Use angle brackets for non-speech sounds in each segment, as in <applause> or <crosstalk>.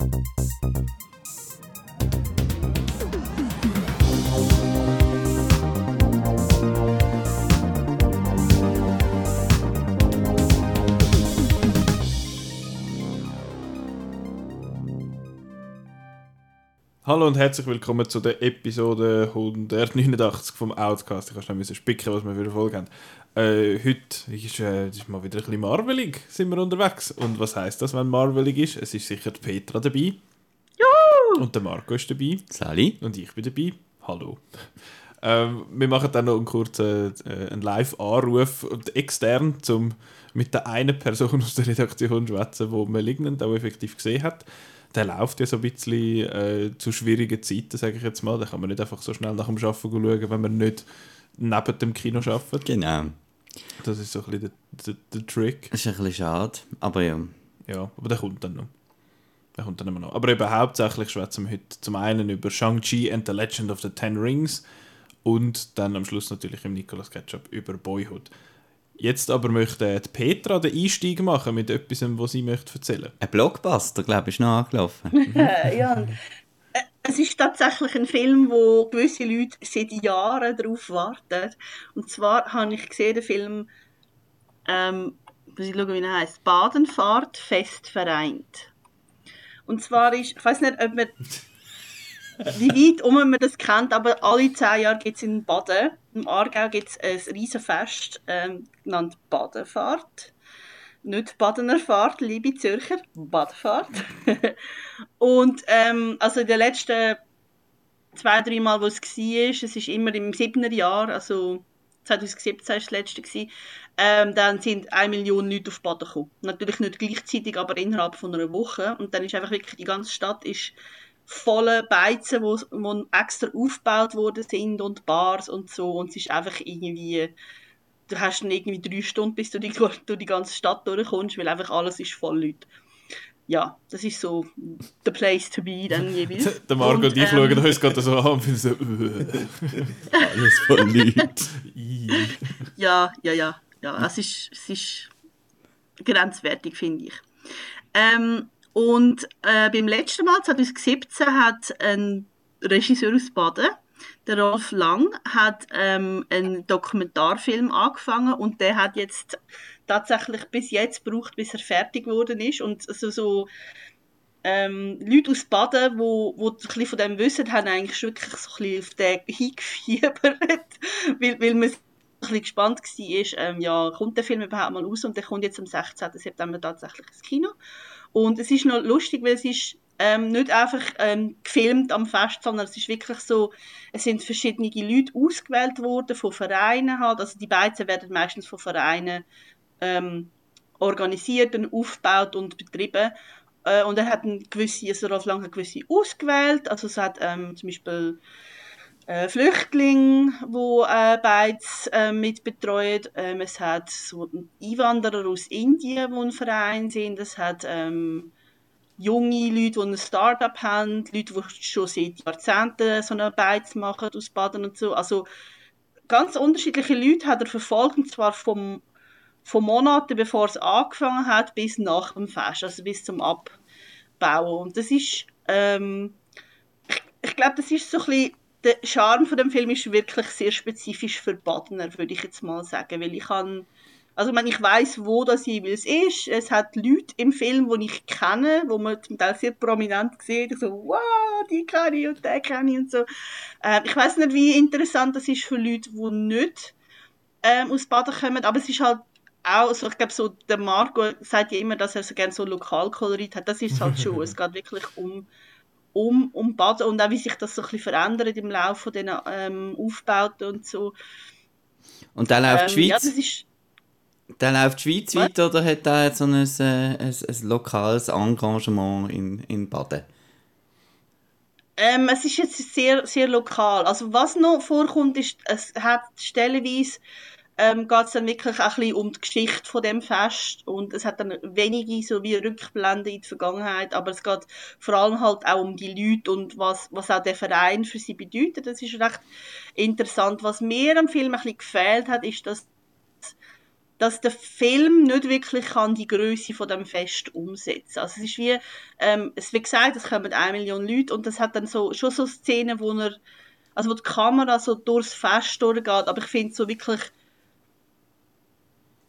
Thank you. Hallo und herzlich willkommen zu der Episode 189 vom Outcast. Ich kann schnell spicken, was wir für eine Folge haben. Äh, heute ist, äh, ist mal wieder ein bisschen marvelig, sind wir unterwegs. Und was heisst das, wenn marvelig ist? Es ist sicher die Petra dabei. Juhu! Und der Marco ist dabei. Sally. Und ich bin dabei. Hallo. Ähm, wir machen dann noch einen kurzen äh, einen Live-Anruf extern, um mit der einen Person aus der Redaktion zu schwätzen, die Malignant auch effektiv gesehen hat der läuft ja so ein bisschen äh, zu schwierigen Zeiten, sage ich jetzt mal. Da kann man nicht einfach so schnell nach dem Arbeiten schauen, wenn man nicht neben dem Kino arbeitet. Genau. Das ist so ein bisschen der, der, der Trick. Das ist ein bisschen schade, aber ja. Ja, aber der kommt dann noch. Der kommt dann immer noch. Aber eben hauptsächlich schwätzen wir heute zum einen über Shang-Chi and the Legend of the Ten Rings und dann am Schluss natürlich im Nicolas Ketchup über Boyhood. Jetzt aber möchte Petra den Einstieg machen mit etwas, was sie möchte erzählen. Ein Blockbuster, glaube ich, ist noch angelaufen. <laughs> ja, äh, es ist tatsächlich ein Film, wo gewisse Leute seit Jahren darauf warten. Und zwar habe ich gesehen den Film, ähm, muss ich schauen, wie er heißt, Badenfahrt fest vereint. Und zwar ist, ich weiß nicht, ob man <laughs> wie weit um man das kennt, aber alle zehn Jahre gibt es in Baden, im Aargau gibt es ein riesen Fest, ähm, genannt Badenfahrt. Nicht Badener Fahrt, liebe Zürcher, Badefahrt. <laughs> und ähm, also in den letzten zwei, drei Mal, wo es war, es ist immer im siebten Jahr, also 2017 war das letzte, ähm, dann sind eine Million Leute auf Baden gekommen. Natürlich nicht gleichzeitig, aber innerhalb von einer Woche. Und dann ist einfach wirklich die ganze Stadt ist volle Beizen, wo, wo extra aufgebaut worden sind und Bars und so und es ist einfach irgendwie du hast dann irgendwie drei Stunden, bis du die, <laughs> durch die ganze Stadt durchkommst, weil einfach alles ist voll Leute. Ja, das ist so the place to be dann jeweils. <laughs> der Marco und, ich ähm, schauen uns gerade so an und finden so <laughs> alles voll Leute. ja, ja, ja, ja, es ist, es ist grenzwertig, finde ich. Ähm, und äh, beim letzten Mal, 2017, hat ein Regisseur aus Baden, der Rolf Lang, hat ähm, einen Dokumentarfilm angefangen und der hat jetzt tatsächlich bis jetzt gebraucht, bis er fertig geworden ist. Und also so ähm, Leute aus Baden, wo, wo ein bisschen von dem wissen, haben eigentlich wirklich so ein bisschen auf den hingefiebert, <laughs> weil, weil man ein bisschen gespannt war, ähm, ja, kommt der Film überhaupt mal raus und der kommt jetzt am 16. September tatsächlich ins Kino. Und es ist noch lustig, weil es ist ähm, nicht einfach ähm, gefilmt am Fest, sondern es ist wirklich so, es sind verschiedene Leute ausgewählt worden von Vereinen halt, also die Beizen werden meistens von Vereinen ähm, organisiert und aufgebaut und betrieben. Äh, und er hat eine gewisse, also Rolf gewisse ausgewählt, also es hat ähm, zum Beispiel äh, Flüchtlinge, wo äh, beides äh, mit betreut. Ähm, es hat so Einwanderer aus Indien, die ein Verein sind. Es hat ähm, junge Leute, die ein Start-up haben, Leute, die schon seit Jahrzehnten so eine Beiz machen aus Baden und so. Also ganz unterschiedliche Leute hat er verfolgt, und zwar vom, von Monaten, bevor es angefangen hat, bis nach dem Fest, also bis zum Abbauen. Und das ist, ähm, ich, ich glaube, das ist so ein bisschen der Charme von dem Film ist wirklich sehr spezifisch für Badner, würde ich jetzt mal sagen, weil ich kann also ich, ich weiß, wo das jeweils ist. Es hat Leute im Film, die ich kenne, wo man zum Teil sehr prominent sieht. So, wow, die kenne ich und den kenne ich und so. Ähm, ich weiß nicht, wie interessant das ist für Leute, die nicht ähm, aus Baden kommen, aber es ist halt auch, so, ich glaube, so, der Marco sagt ja immer, dass er so gerne so Lokalkolorit hat. Das ist halt schon. <laughs> es geht wirklich um um, um Baden und auch wie sich das so ein bisschen verändert im Laufe von diesen ähm, Aufbauten und so. Und dann läuft ähm, die Schweiz? Ja, ist... Dann läuft die Schweiz Was? weiter oder hat er jetzt so ein, ein, ein, ein lokales Engagement in, in Baden? Ähm, es ist jetzt sehr, sehr lokal. Also was noch vorkommt, ist, es hat stellenweise ähm, geht es dann wirklich auch ein bisschen um die Geschichte von dem Fest und es hat dann wenige so wie Rückblende in die Vergangenheit, aber es geht vor allem halt auch um die Leute und was, was auch der Verein für sie bedeutet. Das ist recht interessant. Was mir am Film ein bisschen gefehlt hat, ist, dass dass der Film nicht wirklich kann die Größe von dem Fest umsetzen. Also es ist wie, ähm, es wie gesagt, es kommen eine Million Leute und das hat dann so schon so Szenen, wo er, also wo die Kamera so durchs Fest durchgeht, aber ich finde so wirklich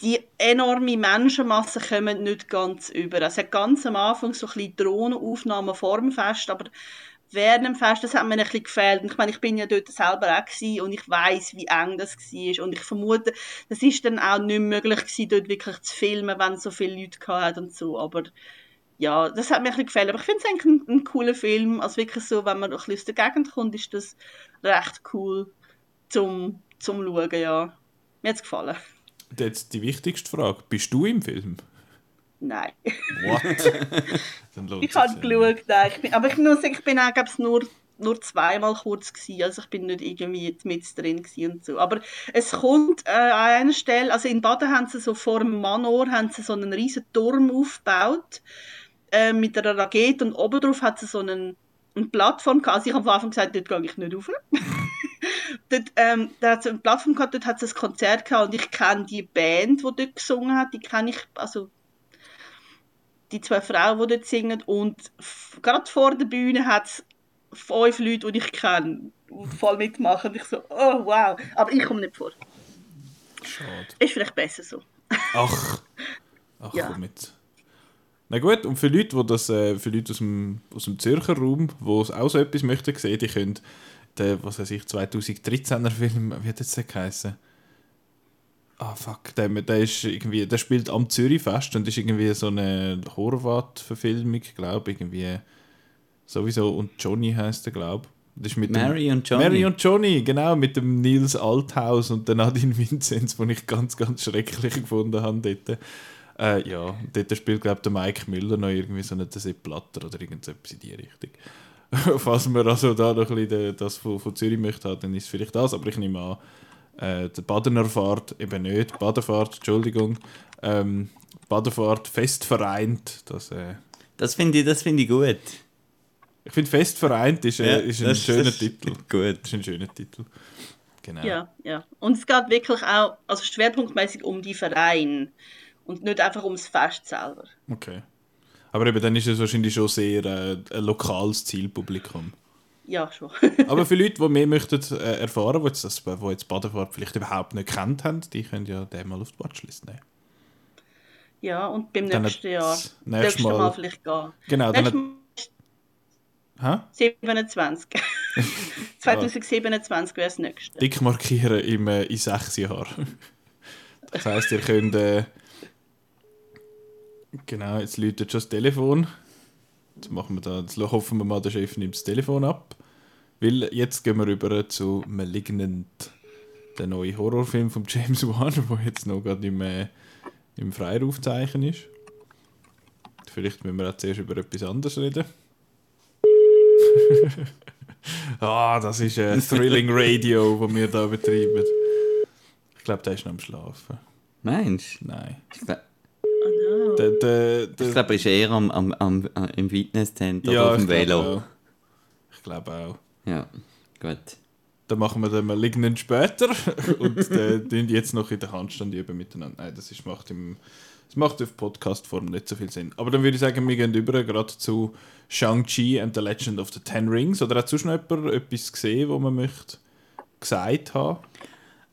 die enorme Menschenmasse kommen nicht ganz über. Also, es hat ganz am Anfang so ein bisschen Drohnenaufnahmen vor dem Fest, aber während dem Fest, das hat mir ein bisschen gefehlt. ich meine, ich bin ja dort selber auch gewesen und ich weiß, wie eng das war. Und ich vermute, das ist dann auch nicht möglich gewesen, dort wirklich zu filmen, wenn so viele Leute hatten und so. Aber ja, das hat mir ein bisschen gefällt. Aber ich finde es eigentlich ein, ein, cooler Film. Also wirklich so, wenn man ein bisschen aus der Gegend kommt, ist das recht cool zum, zum Schauen, ja. Mir hat es gefallen. Jetzt die wichtigste Frage. Bist du im Film? Nein. What? <laughs> ich habe geschaut, nein. Ich bin, aber ich muss sagen, ich bin auch, glaube nur, nur zweimal kurz gewesen, also ich bin nicht irgendwie mit drin und so. Aber es kommt äh, an einer Stelle, also in Baden haben sie so vor dem Manor haben sie so einen riesen Turm aufgebaut äh, mit einer Rakete und oben drauf hat sie so einen, eine Plattform gehabt. Also ich habe am Anfang gesagt, dort gehe ich nicht rauf. <laughs> dort, ähm, da hat es eine Plattform gehabt, dort hat es ein Konzert gehabt und ich kenne die Band, die dort gesungen hat, die kenne ich, also die zwei Frauen, die dort singen. Und gerade vor der Bühne hat es fünf Leute, die ich kenne, voll mitmachen. Und ich so, oh wow. Aber ich komme nicht vor. Schade. Ist vielleicht besser so. Ach, <laughs> ach ja. komm mit. Na gut, und für Leute, die das, äh, für Leute aus dem, aus dem Zürcher Raum, die auch so etwas möchten sehen, die können den, was weiß ich, 2013er Film, wie hat das denn geheißen? Ah, fuck, der, der, ist irgendwie, der spielt am Zürichfest und ist irgendwie so eine Horvath-Verfilmung, glaube ich, irgendwie sowieso. Und Johnny heißt der, glaube ich. Mary dem, und Johnny. Mary und Johnny, genau, mit dem Nils Althaus und der Nadine Vinzenz, den ich ganz, ganz schrecklich gefunden habe dort. Äh, ja, dort spielt, glaube ich, der Mike Müller noch irgendwie so eine Platter oder irgendetwas in die Richtung. <laughs> Falls man also da noch ein bisschen das von, von Zürich möchte, dann ist es vielleicht das, aber ich nehme an, äh, die Badener Fahrt eben nicht, Badefahrt, Entschuldigung, ähm, Badefahrt fest vereint. Das, äh, das finde ich, find ich gut. Ich finde fest vereint ist, äh, ja, ist ein schöner ist Titel. <laughs> Gut. Ist ein schöner Titel. Genau. Ja, ja. Und es geht wirklich auch, also schwerpunktmäßig um die Verein und nicht einfach ums Fest selber. Okay. Aber eben dann ist es wahrscheinlich schon sehr äh, ein lokales Zielpublikum. Ja, schon. <laughs> Aber für Leute, die mehr möchten äh, erfahren, die jetzt, das, die jetzt Badefahrt vielleicht überhaupt nicht kennt haben, die können ja den mal auf die Watchlist nehmen. Ja, und beim dann nächsten Jahr. Nächstes Mal, mal vielleicht gehen. Genau, dann. Hat, 27. 2027 wäre das nächste. Dick markieren im, äh, in sechs Jahren. <laughs> das heisst, ihr könnt. Äh, genau, jetzt läutet schon das Telefon. Jetzt, machen wir da, jetzt hoffen wir mal, der Chef nimmt das Telefon ab. Weil jetzt gehen wir rüber zu Malignant, der neue Horrorfilm von James <laughs> Wan, der jetzt noch gerade im, äh, im Freirufzeichen ist. Vielleicht müssen wir auch zuerst über etwas anderes reden. <laughs> ah, das ist ein äh, <laughs> Thrilling Radio, das wir hier betreiben. Ich glaube, der ist noch am Schlafen. Meinst du? Nein. Ich glaub... Der, der, der, ich glaube, er ist eher am, am, am, im Fitnesscenter ja, auf dem Velo. Ich glaube auch. Ja, gut. Dann machen wir den Malignant später <laughs> und den jetzt noch in der Handstand üben miteinander. Nein, das ist, macht im das macht auf Podcast-Form nicht so viel Sinn. Aber dann würde ich sagen, wir gehen über gerade zu Shang-Chi and the Legend of the Ten Rings. Oder hat sonst noch jemand etwas gesehen, wo man möchte gesagt haben?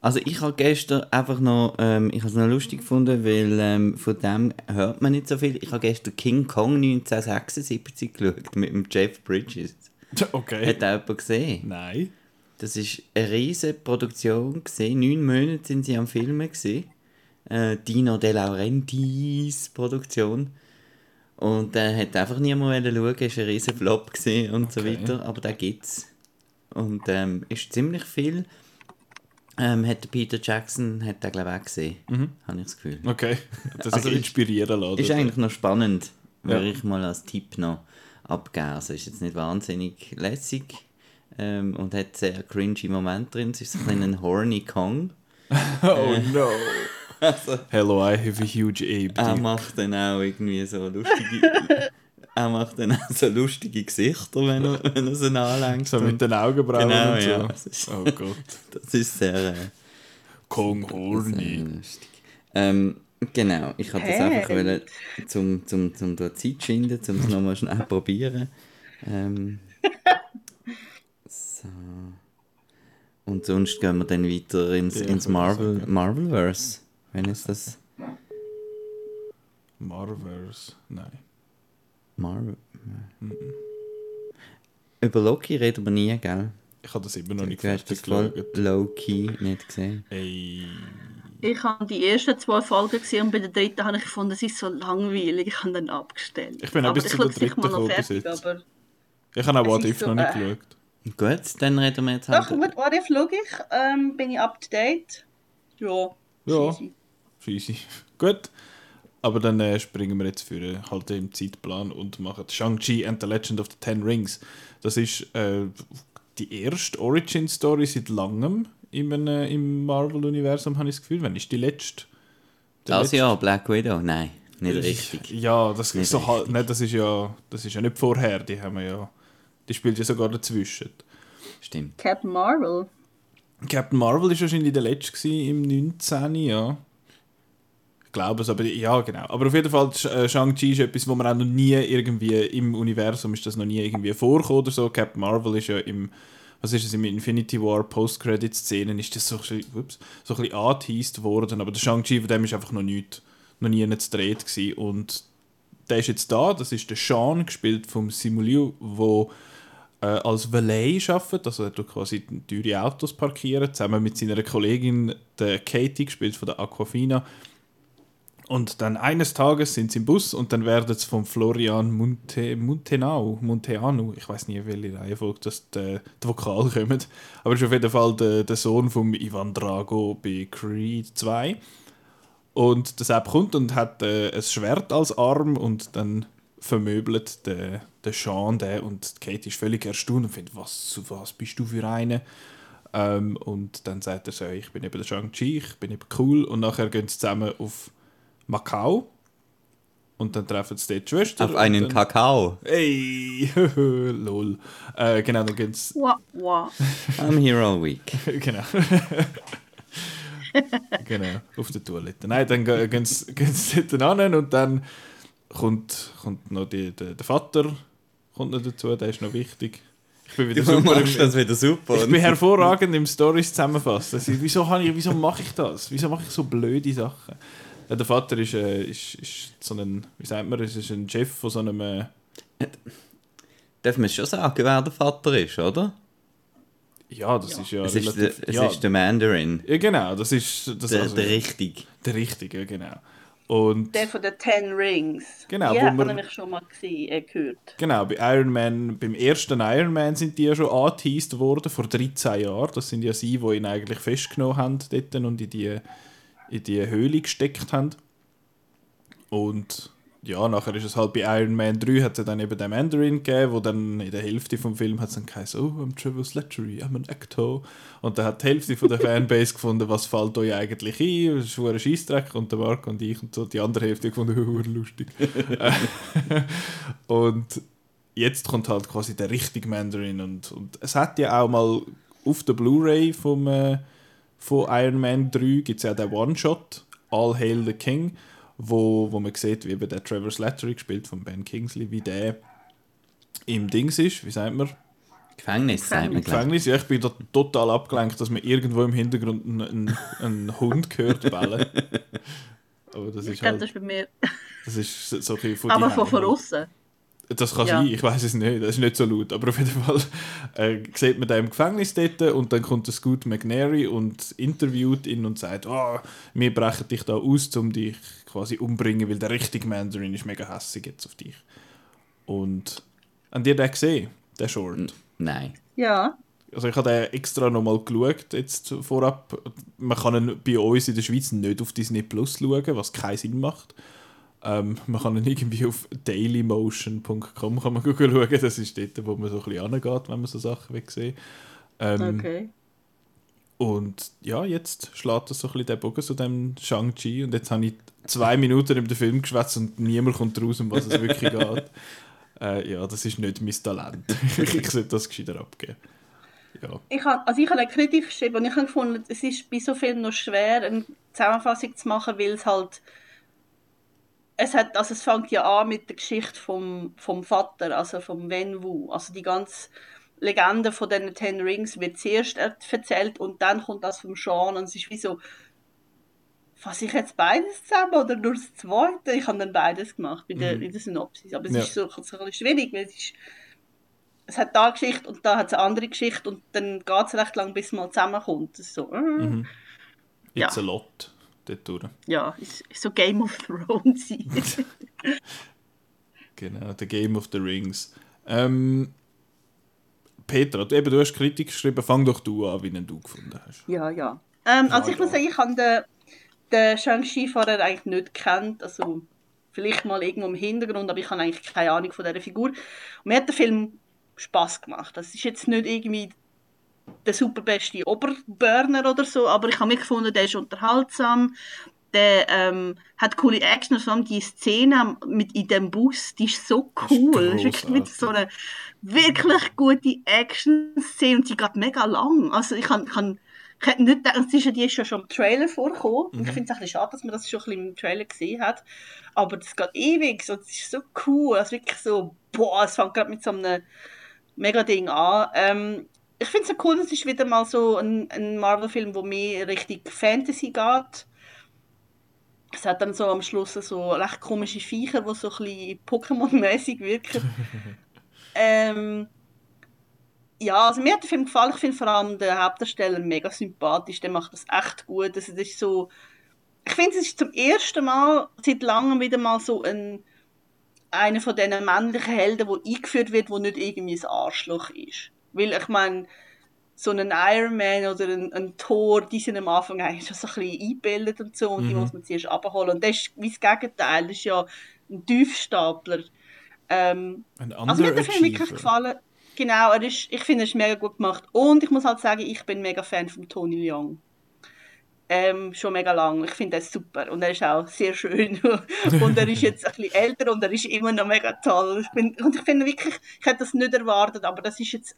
Also ich habe gestern einfach noch, ähm, ich habe es noch lustig gefunden, weil ähm, von dem hört man nicht so viel. Ich habe gestern King Kong 1976 geschaut mit dem Jeff Bridges. <laughs> Okay. Hat auch jemand gesehen? Nein. Das war eine riesige Produktion. Gewesen. Neun Monate sind sie am Filmen. Gewesen. Äh, Dino De Laurentiis Produktion. Und der äh, hat einfach niemand schauen, es war ein riesiger Flop und okay. so weiter. Aber da gibt es. Und ähm, ist ziemlich viel. Ähm, hat Peter Jackson hat den, glaube ich, auch gesehen. Mhm. Habe ich das Gefühl. Okay. Das also inspirieren lassen. Ist eigentlich noch spannend, würde ja. ich mal als Tipp noch abgeben. Also ist jetzt nicht wahnsinnig lässig ähm, und hat sehr cringy Momente drin. Es ist so ein, ein <laughs> horny Kong. <laughs> oh no. <laughs> Also, Hello, I have a huge ape. Er macht dann auch irgendwie so lustige... er macht dann auch so lustige Gesichter, wenn er, wenn er sie anlenkt. So mit den Augenbrauen genau, und so. Ja, ist, oh Gott. <laughs> Das ist sehr... Äh, Kong Horny. Ähm, genau, ich wollte das Hey. einfach wollen, zum, zum, zum da Zeit schinden, um es nochmal schnell probieren. Ähm, <laughs> so. Und sonst gehen wir dann weiter ins, ins Marvel. Marvelverse. Wenn es das. Marvels. Nein. Marvel. Über Loki reden wir nie, gell? Ich habe das immer noch nicht Du hast das low-key nicht gesehen. Ey. Ich habe die ersten zwei Folgen gesehen und bei der dritten habe ich gefunden, es ist so langweilig. Ich habe dann abgestellt. Ich bin auch aber bis ich zu schaue der es sicher mal dritten gekommen fertig, aber... Ich habe auch What If so, noch nicht äh, geschaut. Gut, dann reden wir jetzt Doch, halt. mit What If schaue ich. Ähm, bin ich up to date? Ja. Ja. easy. Gut. Aber dann äh, springen wir jetzt für äh, halt im Zeitplan und machen Shang-Chi and the Legend of the Ten Rings. Das ist äh, die erste Origin-Story seit langem im, äh, im Marvel-Universum, habe ich das Gefühl. Wann ist die letzte? Das letzte- Jahr, Black Widow? Nein, nicht richtig. Ja, das Nicht ist so halt, richtig. ne, das ist ja, das ist ja nicht vorher, die haben wir ja, die spielt ja sogar dazwischen. Stimmt. Captain Marvel. Captain Marvel ist wahrscheinlich der letzte im 19. Ja. Glaube es, aber ja, genau. Aber auf jeden Fall, äh, Shang-Chi ist etwas, wo man auch noch nie irgendwie im Universum ist das noch nie irgendwie vorgekommen oder so. Captain Marvel ist ja im, was ist es, im Infinity War Post-Credit-Szenen ist das so, ups, so ein bisschen angeteased worden, aber der Shang-Chi, von dem ist einfach noch nicht, noch nie nicht gedreht gewesen. Und der ist jetzt da, das ist der Sean, gespielt vom Simu Liu, wo äh, als Valet arbeitet, also er tut quasi teure Autos parkieren, zusammen mit seiner Kollegin, der Katie, gespielt von der Aquafina. Und dann eines Tages sind sie im Bus und dann werden sie von Florian Monte, Montenau, Monteanu, ich weiß nie, welche Reihenfolge das die, die Vokal kommen, aber ist auf jeden Fall der, der Sohn von Ivan Drago bei Creed 2. Und der Sepp kommt und hat äh, ein Schwert als Arm und dann vermöbelt der, der Sean den und Kate ist völlig erstaunt und findet, was, was bist du für eine? Ähm, und dann sagt er so, ich bin eben der Shang-Chi, ich bin eben cool und nachher gehen sie zusammen auf Macau und dann treffen sie dort die Schwester. Auf einen dann, Kakao. Ey, <laughs> lol. Äh, genau, dann gehen sie Wow, wow. I'm here all week. <laughs> genau. <laughs> genau, auf der Toilette. Nein, dann ge- gehen sie, gehen sie dort hin und dann kommt, kommt noch die, der, der Vater kommt noch dazu, der ist noch wichtig. Ich bin wieder Du super. das wieder super. ich bin hervorragend im Stories zusammenfassen. Also, wieso, ich, wieso mache ich das? Wieso mache ich so blöde Sachen? Ja, der Vater ist, äh, ist, ist so ein, wie sagt man, es ist ein Chef von so einem, äh, Darf man schon sagen, wer der Vater ist, oder? ja, das ist ja Es ist, der, relativ, es ja, ist der Mandarin. ja, genau, das ist das Der, also, der richtig. der Richtige, genau. Und Der von den Ten Rings. Genau, Die wo hat man wir- nämlich schon mal gesehen, äh, gehört. Genau, bei Iron Man, beim ersten Iron Man sind die ja schon angeteased worden, vor 13 Jahren. Das sind ja sie, die ihn eigentlich festgenommen haben dort und in die, in die Höhle gesteckt haben. Und ja, nachher ist es halt bei Iron Man 3 hat es dann eben den Mandarin gegeben, wo dann in der Hälfte vom Film hat es dann geheißen, oh, I'm Trevor Slattery, I'm an actor. Und dann hat die Hälfte von der <laughs> Fanbase gefunden, was fällt euch eigentlich ein? Das ist ein Scheissdreck. Und der Mark und ich und so, die andere Hälfte gefunden, <laughs> oh, lustig. <laughs> Und jetzt kommt halt quasi der richtige Mandarin und, und es hat ja auch mal auf der Blu-ray vom äh, von Iron Man 3 gibt es ja den One-Shot All Hail the King, wo, wo man sieht, wie eben der Trevor Slattery gespielt von Ben Kingsley, wie der im Dings ist, wie sagt man? Gefängnis, sagt man, Gefängnis. Ja, ich bin da total abgelenkt, dass man irgendwo im Hintergrund einen, einen, Hund hört bellen. <laughs> Aber das Ich ist glaube, halt, das ist bei mir. das ist so ein bisschen von Aber von von außen. Das kann Ja. sein, ich weiß es nicht, das ist nicht so laut. Aber auf jeden Fall äh, sieht man den im Gefängnis dort und dann kommt der Scoot McNary und interviewt ihn und sagt, oh, wir brechen dich da aus, um dich quasi umbringen, weil der richtige Mandarin ist mega hässig jetzt auf dich. Und habt ihr den gesehen, der Short? Nein. Ja. Also ich habe den extra nochmal geschaut, jetzt vorab. Man kann ihn bei uns in der Schweiz nicht auf Disney Plus schauen, was keinen Sinn macht. Ähm, man kann ihn irgendwie auf dailymotion.com kann man schauen, das ist dort, wo man so ein bisschen angeht, wenn man so Sachen will sehen ähm, Okay. Und ja, jetzt schlägt das so ein bisschen den Bogen zu dem Shang-Chi und jetzt habe ich zwei Minuten über den Film geschwätzt und niemand kommt raus, um was es wirklich <laughs> geht. Äh, ja, das ist nicht mein Talent. <laughs> ich sollte das gescheiter abgeben. Ja. Ich habe, also ich habe eine Kritik geschrieben und ich habe gefunden, es ist bei so Filmen noch schwer, einen Zusammenfassung zu machen, weil es halt es hat, also es fängt ja an mit der Geschichte vom, vom Vater, also vom Wen Wu. Also die ganze Legende von den Ten Rings wird zuerst erzählt und dann kommt das vom Sean und es ist wie so, fasse ich jetzt beides zusammen oder nur das zweite? Ich habe dann beides gemacht in der, mhm. in der Synopsis, aber es ja. ist so, so ein bisschen schwierig, weil es ist, es hat da eine Geschichte und da hat es eine andere Geschichte und dann geht es recht lang, bis es mal zusammenkommt. So, äh, mhm. It's ja. a lot dort durch. Ja, ist, ist so Game of Thrones. <laughs> genau, The Game of the Rings. Ähm, Petra, du, eben, du hast Kritik geschrieben, fang doch du an, wie du gefunden hast. Ja, ja. Ähm, also ich muss sagen, ich habe den, den Shang-Chi vorher eigentlich nicht gekannt, also vielleicht mal irgendwo im Hintergrund, aber ich habe eigentlich keine Ahnung von dieser Figur. Und mir hat der Film Spaß gemacht. Das ist jetzt nicht irgendwie der superbeste Oberburner oder so, aber ich habe mich gefunden, der ist unterhaltsam, der ähm, hat coole Action, vor allem die Szene mit in dem Bus, die ist so cool. Das ist wirklich mit so einer wirklich gute Action-Szene und die geht mega lang. Also ich kann, kann ich hätte nicht gedacht, die ist ja schon im Trailer vorgekommen. Mhm. Ich finde es ein bisschen schade, dass man das schon ein bisschen im Trailer gesehen hat. Aber das geht ewig, so, das ist so cool. Also wirklich so, boah, es fängt gerade mit so einem mega Ding an. Ähm, ich finde es so cool, es ist wieder mal so ein, ein Marvel-Film, wo mehr richtig Fantasy geht. Es hat dann so am Schluss so recht komische Viecher, die so ein bisschen Pokémon-mäßig wirken. <laughs> ähm, ja, also mir hat der Film gefallen. Ich finde vor allem den Hauptdarsteller mega sympathisch. Der macht das echt gut. Also das ist so... Ich finde, es ist zum ersten Mal seit langem wieder mal so ein einer von diesen männlichen Helden, der eingeführt wird, der nicht irgendwie ein Arschloch ist. Weil ich meine, so einen Iron Man oder ein, ein Thor, die sind am Anfang eigentlich schon so ein bisschen eingebildet und so und mhm. die muss man zuerst abholen. Und das ist wie das Gegenteil, das ist ja ein Tiefstapler. Ähm, ein also mir hat der Film wirklich gefallen. Genau, er ist, ich finde, er ist mega gut gemacht. Und ich muss halt sagen, ich bin mega Fan von Tony Leung. Ähm, schon mega lang. Ich finde das super. Und er ist auch sehr schön. <laughs> und er ist jetzt ein bisschen älter und er ist immer noch mega toll. Ich bin, und ich finde wirklich, ich hätte das nicht erwartet, aber das ist jetzt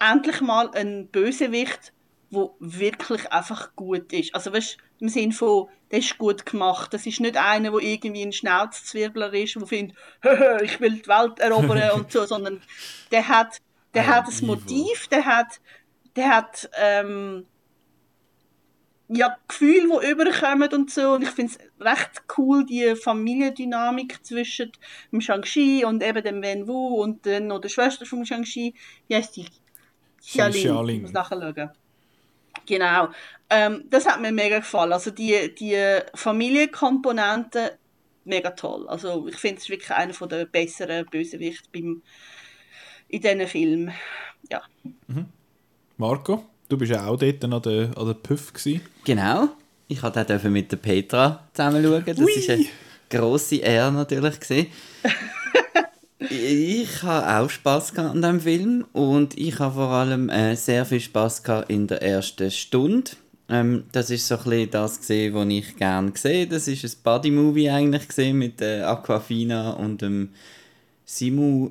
endlich mal ein Bösewicht, wo wirklich einfach gut ist. Also weißt, im Sinne von, der ist gut gemacht. Das ist nicht einer, der irgendwie ein Schnauzzwirbler ist, der findet, <laughs> ich will die Welt erobern <laughs> und so, sondern der hat, der hat ein Motiv, der hat, der hat ähm, ja, Gefühle, die überkommen und so. Und ich finde es recht cool, die Familiendynamik zwischen dem Shang-Chi und eben dem Wen Wu und dann noch der Schwester von Shang-Chi. Wie heißt die? Xialing. Ich muss nachschauen. Genau. Ähm, das hat mir mega gefallen. Also die, die Familienkomponente mega toll. Also ich finde es wirklich einer der besseren Bösewichte beim, in diesen Film. Ja. Mhm. Marco, du bist ja auch dort an der, an der Puff gewesen. Genau. Ich durfte auch mit der Petra zusammen schauen. Das war eine grosse Ehre natürlich. <laughs> Ich habe auch Spaß an diesem Film und ich habe vor allem äh, sehr viel Spaß in der ersten Stunde. Ähm, das ist so ein bisschen das gesehen, was ich gerne sehe. Das ist ein Buddy Movie eigentlich gesehen mit äh, Aquafina und dem Simu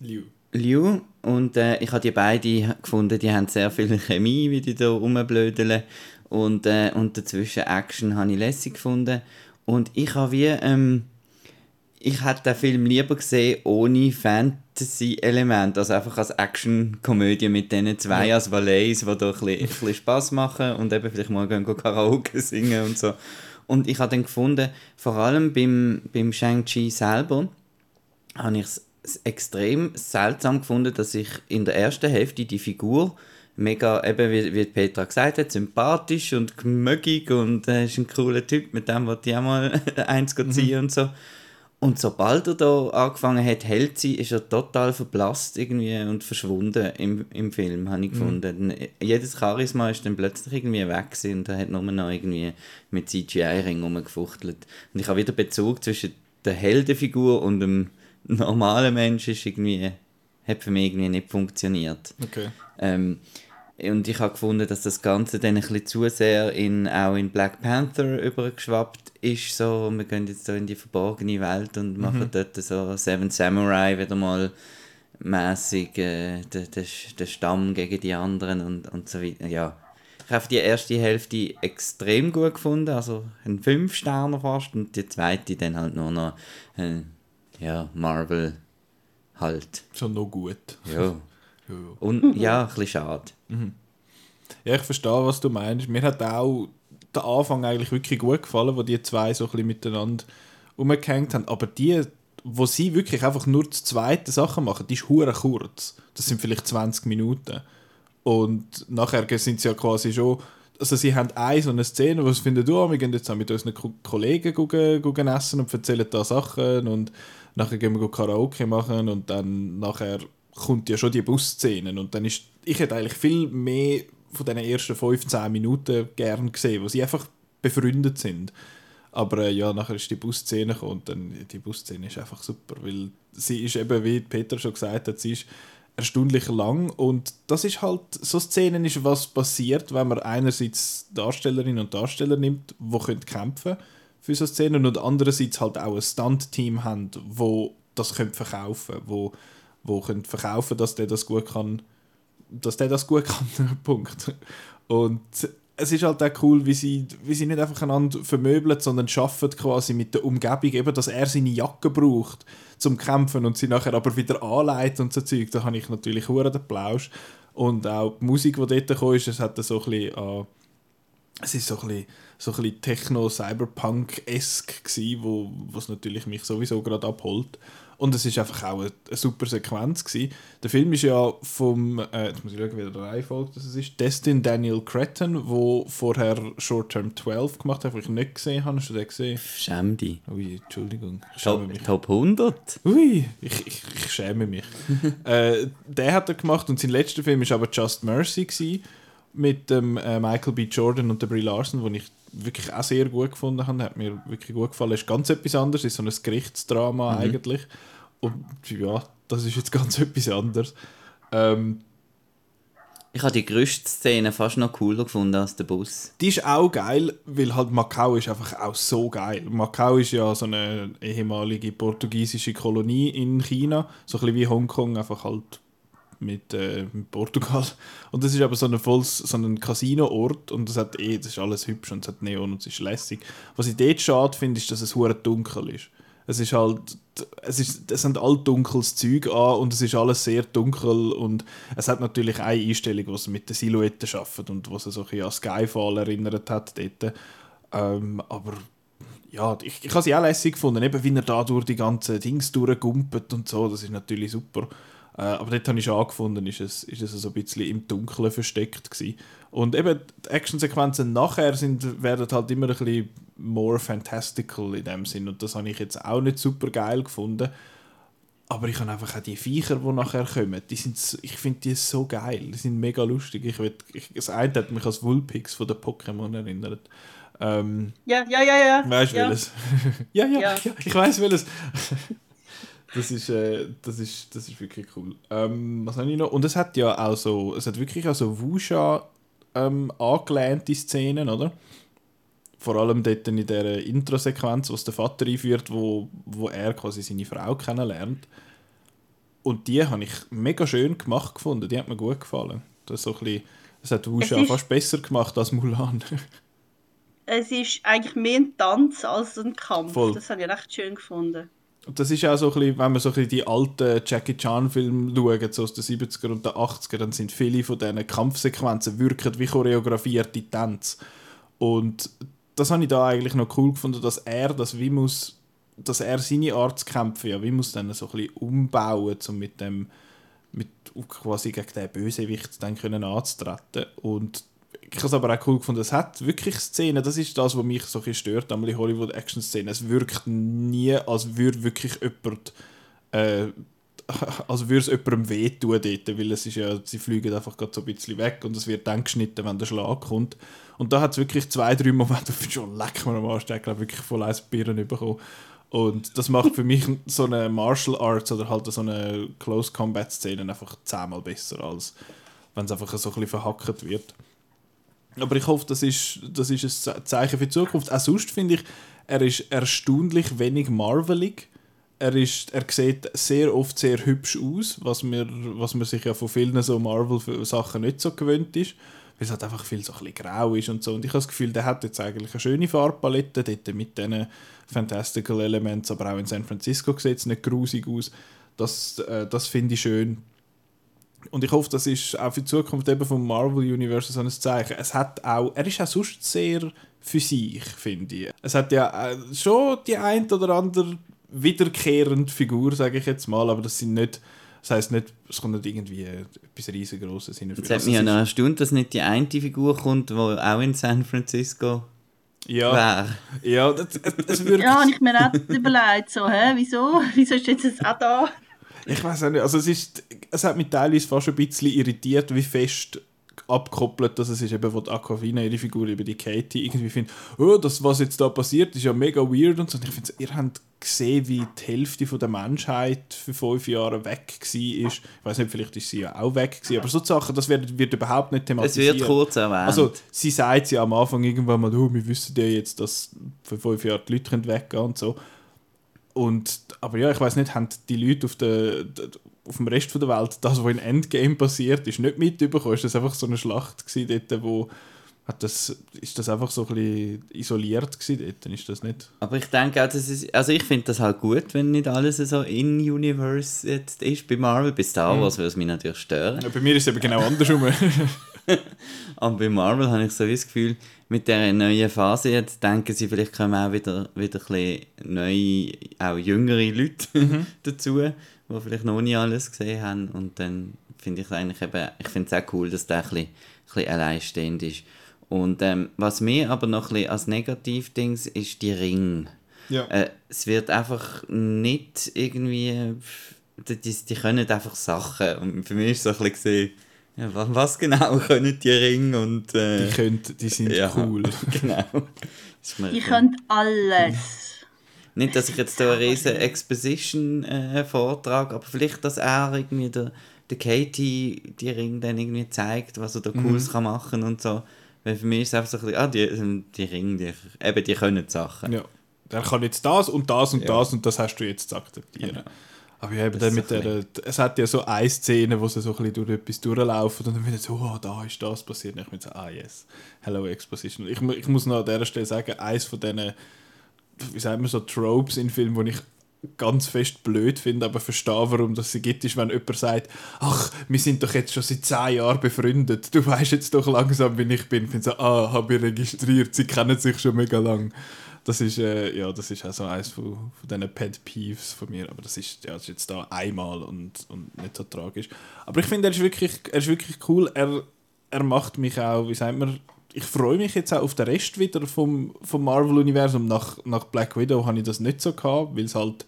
Liu. Liu. Und äh, ich habe die beiden gefunden, die haben sehr viel Chemie, wie die da rumblödeln. Und, äh, und dazwischen Action habe ich lässig gefunden. Und ich habe wie... Ähm, ich hätte den Film lieber gesehen ohne Fantasy-Element, also einfach als Action-Komödie mit diesen zwei ja. als Valets, die da ein bisschen, ein bisschen Spass machen und eben vielleicht mal gehen Karaoke singen und so. Und ich habe dann gefunden, vor allem beim, beim Shang-Chi selber, habe ich es extrem seltsam gefunden, dass ich in der ersten Hälfte die Figur mega, eben wie, wie Petra gesagt hat, sympathisch und gemögig und äh, ist ein cooler Typ, mit dem wollte ich auch mal <laughs> eins ziehen mhm. und so. Und sobald er da angefangen hat, hält sie, ist er total verblasst irgendwie und verschwunden im, im Film, habe ich mhm. gefunden. Mhm. Jedes Charisma ist dann plötzlich irgendwie weg und er hat nur noch irgendwie mit CGI-Ring rumgefuchtelt. Und ich habe wieder Bezug zwischen der Heldenfigur und dem normalen Menschen ist irgendwie, hat für mich irgendwie nicht funktioniert. Okay. Ähm, und ich habe gefunden, dass das Ganze dann ein bisschen zu sehr in, auch in Black Panther übergeschwappt ist. So, wir gehen jetzt so in die verborgene Welt und mhm. machen dort so Seven Samurai wieder mal mäßig äh, den, den, den Stamm gegen die anderen und, und so weiter. Ja, Ich habe die erste Hälfte extrem gut gefunden, also ein 5 Sterne fast, und die zweite dann halt nur noch, äh, ja, Marvel halt. Schon noch gut. Ja. <laughs> Ja, ja. Und ja, ein bisschen schade. Ja, ich verstehe, was du meinst. Mir hat auch der Anfang eigentlich wirklich gut gefallen, wo die zwei so ein bisschen miteinander umgehängt haben. Aber die, wo sie wirklich einfach nur die zweite Sache machen, die ist hure kurz. Das sind vielleicht 20 Minuten. Und nachher sind sie ja quasi schon. Also sie haben eine so eine Szene, sie finden, du, wir gehen jetzt mit unseren Ko- Kollegen gucken, gucken essen und erzählen da Sachen und nachher gehen wir Karaoke machen und dann nachher kommt ja schon die Busszenen und dann ist, ich hätte eigentlich viel mehr von den ersten 15 Minuten gern gesehen, wo sie einfach befreundet sind. Aber äh, ja, nachher ist die Busszene gekommen und dann, die Busszene ist einfach super, weil sie ist eben, wie Peter schon gesagt hat, sie ist erstaunlich lang und das ist halt, so Szenen ist, was passiert, wenn man einerseits Darstellerinnen und Darsteller nimmt, die können kämpfen für so Szenen und andererseits halt auch ein Stunt-Team haben, wo das können verkaufen wo, wo können verkaufen dass der das gut kann, dass der das gut kann, <laughs> Punkt. Und es ist halt auch cool, wie sie, wie sie nicht einfach einander vermöbeln, sondern schaffen quasi mit der Umgebung, eben, dass er seine Jacke braucht zum Kämpfen und sie nachher aber wieder anleitet und so Zeug. Da habe ich natürlich hure den Plausch. Und auch die Musik, die dort gekommen ist, es hat so ein bisschen an es ist so ein bisschen, so ein bisschen Techno-Cyberpunk-esk gsi, wo was natürlich mich sowieso gerade abholt. Und es ist einfach auch eine, eine super Sequenz gsi. Der Film ist ja vom, äh, jetzt muss ich schauen, wie der Reihenfolge das ist, Destin Daniel Cretton, wo vorher Short Term 12 gemacht hat, den ich nicht gesehen habe. Hast du den gesehen? Schäm dich. Ui, Entschuldigung. Top, mich. Top 100? Ui, ich, ich, ich schäme mich. <laughs> äh, der hat er gemacht und sein letzter Film ist aber Just Mercy gsi mit dem äh, Michael B. Jordan und der Brie Larson, den ich wirklich auch sehr gut gefunden habe. Hat mir wirklich gut gefallen. Ist ganz etwas anderes, ist so ein Gerichtsdrama eigentlich. Und ja, das ist jetzt <laughs> ganz etwas anderes. Ähm, Ich habe die größte Szene fast noch cooler gefunden als der Bus. Die ist auch geil, weil halt Macau ist einfach auch so geil. Macau ist ja so eine ehemalige portugiesische Kolonie in China, so ein bisschen wie Hongkong, einfach halt mit, äh, Portugal. <laughs> Und das ist aber so ein volles, so Casino-Ort und das hat eh, das ist alles hübsch und es hat Neon und es ist lässig. Was ich dort schade finde, ist, dass es hure dunkel ist. Es ist halt, es, ist, es sind all dunkles Zeug an und es ist alles sehr dunkel und es hat natürlich eine Einstellung, es mit den Silhouetten schafft und was so ein bisschen an Skyfall erinnert hat dort. Ähm, aber ja, ich, ich habe sie auch lässig gefunden, eben wie er da durch die ganzen Dings durchgumpelt und so, das ist natürlich super. Äh, aber dort habe ich schon angefunden, ist es, ist es so ein bisschen im Dunkeln versteckt gewesen. Und eben die Actionsequenzen nachher sind, werden halt immer ein bisschen more fantastical in dem Sinn und das habe ich jetzt auch nicht super geil gefunden. Aber ich habe einfach auch die Viecher, die nachher kommen, die sind, so- ich finde die so geil, die sind mega lustig. Ich, will, ich, das eine hat mich als Vulpix von den Pokémon erinnert. Ähm, Ja, ja, ja, ja. Weißt du ja. welches? <laughs> ja, ja, ja, Ja. ich weiß welches. <laughs> das, ist, äh, das, ist, das ist wirklich cool. Ähm, was habe ich noch? Und es hat ja auch so, es hat wirklich auch so Wusha ähm, angelehnte Szenen, oder? Vor allem dort in der Intro-Sequenz, was der Vater einführt, wo, wo er quasi seine Frau kennenlernt. Und die habe ich mega schön gemacht gefunden, die hat mir gut gefallen. Das, so ein bisschen, das hat Wusha Es fast besser gemacht als Mulan. <laughs> Es ist eigentlich mehr ein Tanz als ein Kampf. Voll. Das habe ich recht schön gefunden. Und das ist auch so ein bisschen, wenn man so ein bisschen die alten Jackie Chan Filme schaut, so aus den 70er und den 80er, dann sind viele von diesen Kampfsequenzen wirken wie choreografierte Tänze. Und das habe ich da eigentlich noch cool gefunden, dass er das wie muss, dass er seine Art zu kämpfen, ja, wie muss dann so ein bisschen umbauen, um mit dem, mit quasi gegen den Bösewicht dann können anzutreten. Und ich habe es aber auch cool gefunden, es hat wirklich Szenen, das ist das, was mich so ein stört, an Hollywood-Action-Szenen. Es wirkt nie, als würde wirklich jemand, äh, <laughs> als würde es jemandem wehtun dort, weil es ist ja, sie fliegen einfach gerade so ein bisschen weg und es wird dann geschnitten, wenn der Schlag kommt. Und da hat es wirklich zwei, drei Momente, <laughs> ich schon leck mir am Arsch, der hat glaub, wirklich voll eins Birnen bekommen. Und das macht für mich <laughs> so eine Martial Arts oder halt so eine Close Combat Szene einfach zehnmal besser, als wenn es einfach so ein bisschen verhackert wird. Aber ich hoffe, das ist, das ist ein Ze- Zeichen für die Zukunft. Auch sonst finde ich, er ist erstaunlich wenig marvelig. Er, ist, er sieht sehr oft sehr hübsch aus, was, mir, was man sich ja von vielen so Marvel-Sachen nicht so gewöhnt ist. es halt einfach viel so ein bisschen grau ist und so. Und ich habe das Gefühl, der hat jetzt eigentlich eine schöne Farbpalette dort mit diesen Fantastical Elements, aber auch in San Francisco sieht es nicht grusig aus. Das, äh, das finde ich schön. Und ich hoffe, das ist auch für die Zukunft eben vom Marvel Universe so ein Zeichen. Es hat auch, er ist auch sonst sehr für sich, finde ich. Es hat ja äh, schon die ein oder andere wiederkehrende Figur, sage ich jetzt mal, aber das sind nicht, das heisst nicht, es kommt nicht irgendwie etwas riesengroßes hin. Es hat mich ja noch erstaunt, dass nicht die eine Figur kommt, die auch in San Francisco ja. wäre. Ja, das, das <laughs> würde... ja, habe ich mir auch überlegt, so, hä, wieso? <laughs> Wieso ist jetzt auch da? Ich weiß auch nicht, also es ist, es hat mich teilweise fast ein bisschen irritiert, wie fest abgekoppelt, dass es ist eben, wo die Aquafina ihre Figur über die Katie irgendwie findet, oh, das, was jetzt da passiert, ist ja mega weird und so. Und ich finde, ihr habt gesehen, wie die Hälfte von der Menschheit für fünf Jahre weg war. Ich weiß nicht, vielleicht ist sie ja auch weg gewesen, aber so Sachen, das wird, wird überhaupt nicht thematisiert. Es wird kurz erwähnt. Also, sie sagt ja am Anfang irgendwann mal, oh, wir wissen ja jetzt, dass für fünf Jahre die Leute weggehen und so. Und, aber ja, ich weiß nicht, haben die Leute auf, der, auf dem Rest der Welt das, was in Endgame passiert ist, nicht mitbekommen? Ist das einfach so eine Schlacht gewesen dort, wo hat das, ist das einfach so ein bisschen isoliert gewesen dort? Ist das nicht? Aber ich denke auch, das ist, also ich finde das halt gut, wenn nicht alles so in-Universe jetzt ist bei Marvel. Bei Star Wars mhm. würde es mich natürlich stören. Ja, bei mir ist es eben genau andersrum. <laughs> Aber bei Marvel habe ich so das Gefühl, mit der neuen Phase jetzt denken sie, vielleicht kommen auch wieder, wieder ein bisschen neue, auch jüngere Leute <laughs> mhm. dazu, die vielleicht noch nie alles gesehen haben. Und dann finde ich eigentlich eben, ich finde es auch cool, dass der ein bisschen, ein bisschen alleinstehend ist. Und ähm, was mir aber noch ein bisschen als Negativding ist die Ring. Ja. Äh, es wird einfach nicht irgendwie, die, die können einfach Sachen. Und für mich ist es so ein bisschen ja, was genau <laughs> können die Ringe und... Äh, die, können, die sind ja, cool. <laughs> genau. Die können alles. <laughs> Nicht, dass ich jetzt hier einen riesen Exposition äh, vortrage, aber vielleicht, dass er irgendwie der, der Katie die Ring dann irgendwie zeigt, was er da Cooles mhm. kann machen und so. Weil für mich ist es einfach so ein bisschen, ah, die, die Ringe, die, eben, die können Sachen. Ja. Der kann jetzt das und das und ja. das und das hast du jetzt zu akzeptieren. Genau. Aber ja, eben dann mit der, es hat ja so eine Szene, wo sie so ein bisschen durch etwas durchlaufen und dann wieder so, oh, da ist das passiert. Und ich bin so, ah yes, Hello Exposition. Ich, ich muss noch an dieser Stelle sagen, eins von diesen, wie sagen wir so, Tropes in Filmen, die ich ganz fest blöd finde, aber verstehe, warum das sie gibt, ist, wenn jemand sagt, ach, wir sind doch jetzt schon seit zehn Jahren befreundet, du weißt jetzt doch langsam, wie ich bin. Ich finde so, ah, habe ich registriert, sie kennen sich schon mega lang das ist, äh, ja, das ist also eines von, von diesen Pet Peeves von mir, aber das ist, ja, das ist jetzt da einmal und, und nicht so tragisch. Aber ich finde, er ist wirklich, er ist wirklich cool. Er, er macht mich auch, wie sagt man, ich freue mich jetzt auch auf den Rest wieder vom, vom Marvel-Universum. Nach, nach Black Widow habe ich das nicht so gehabt, weil es halt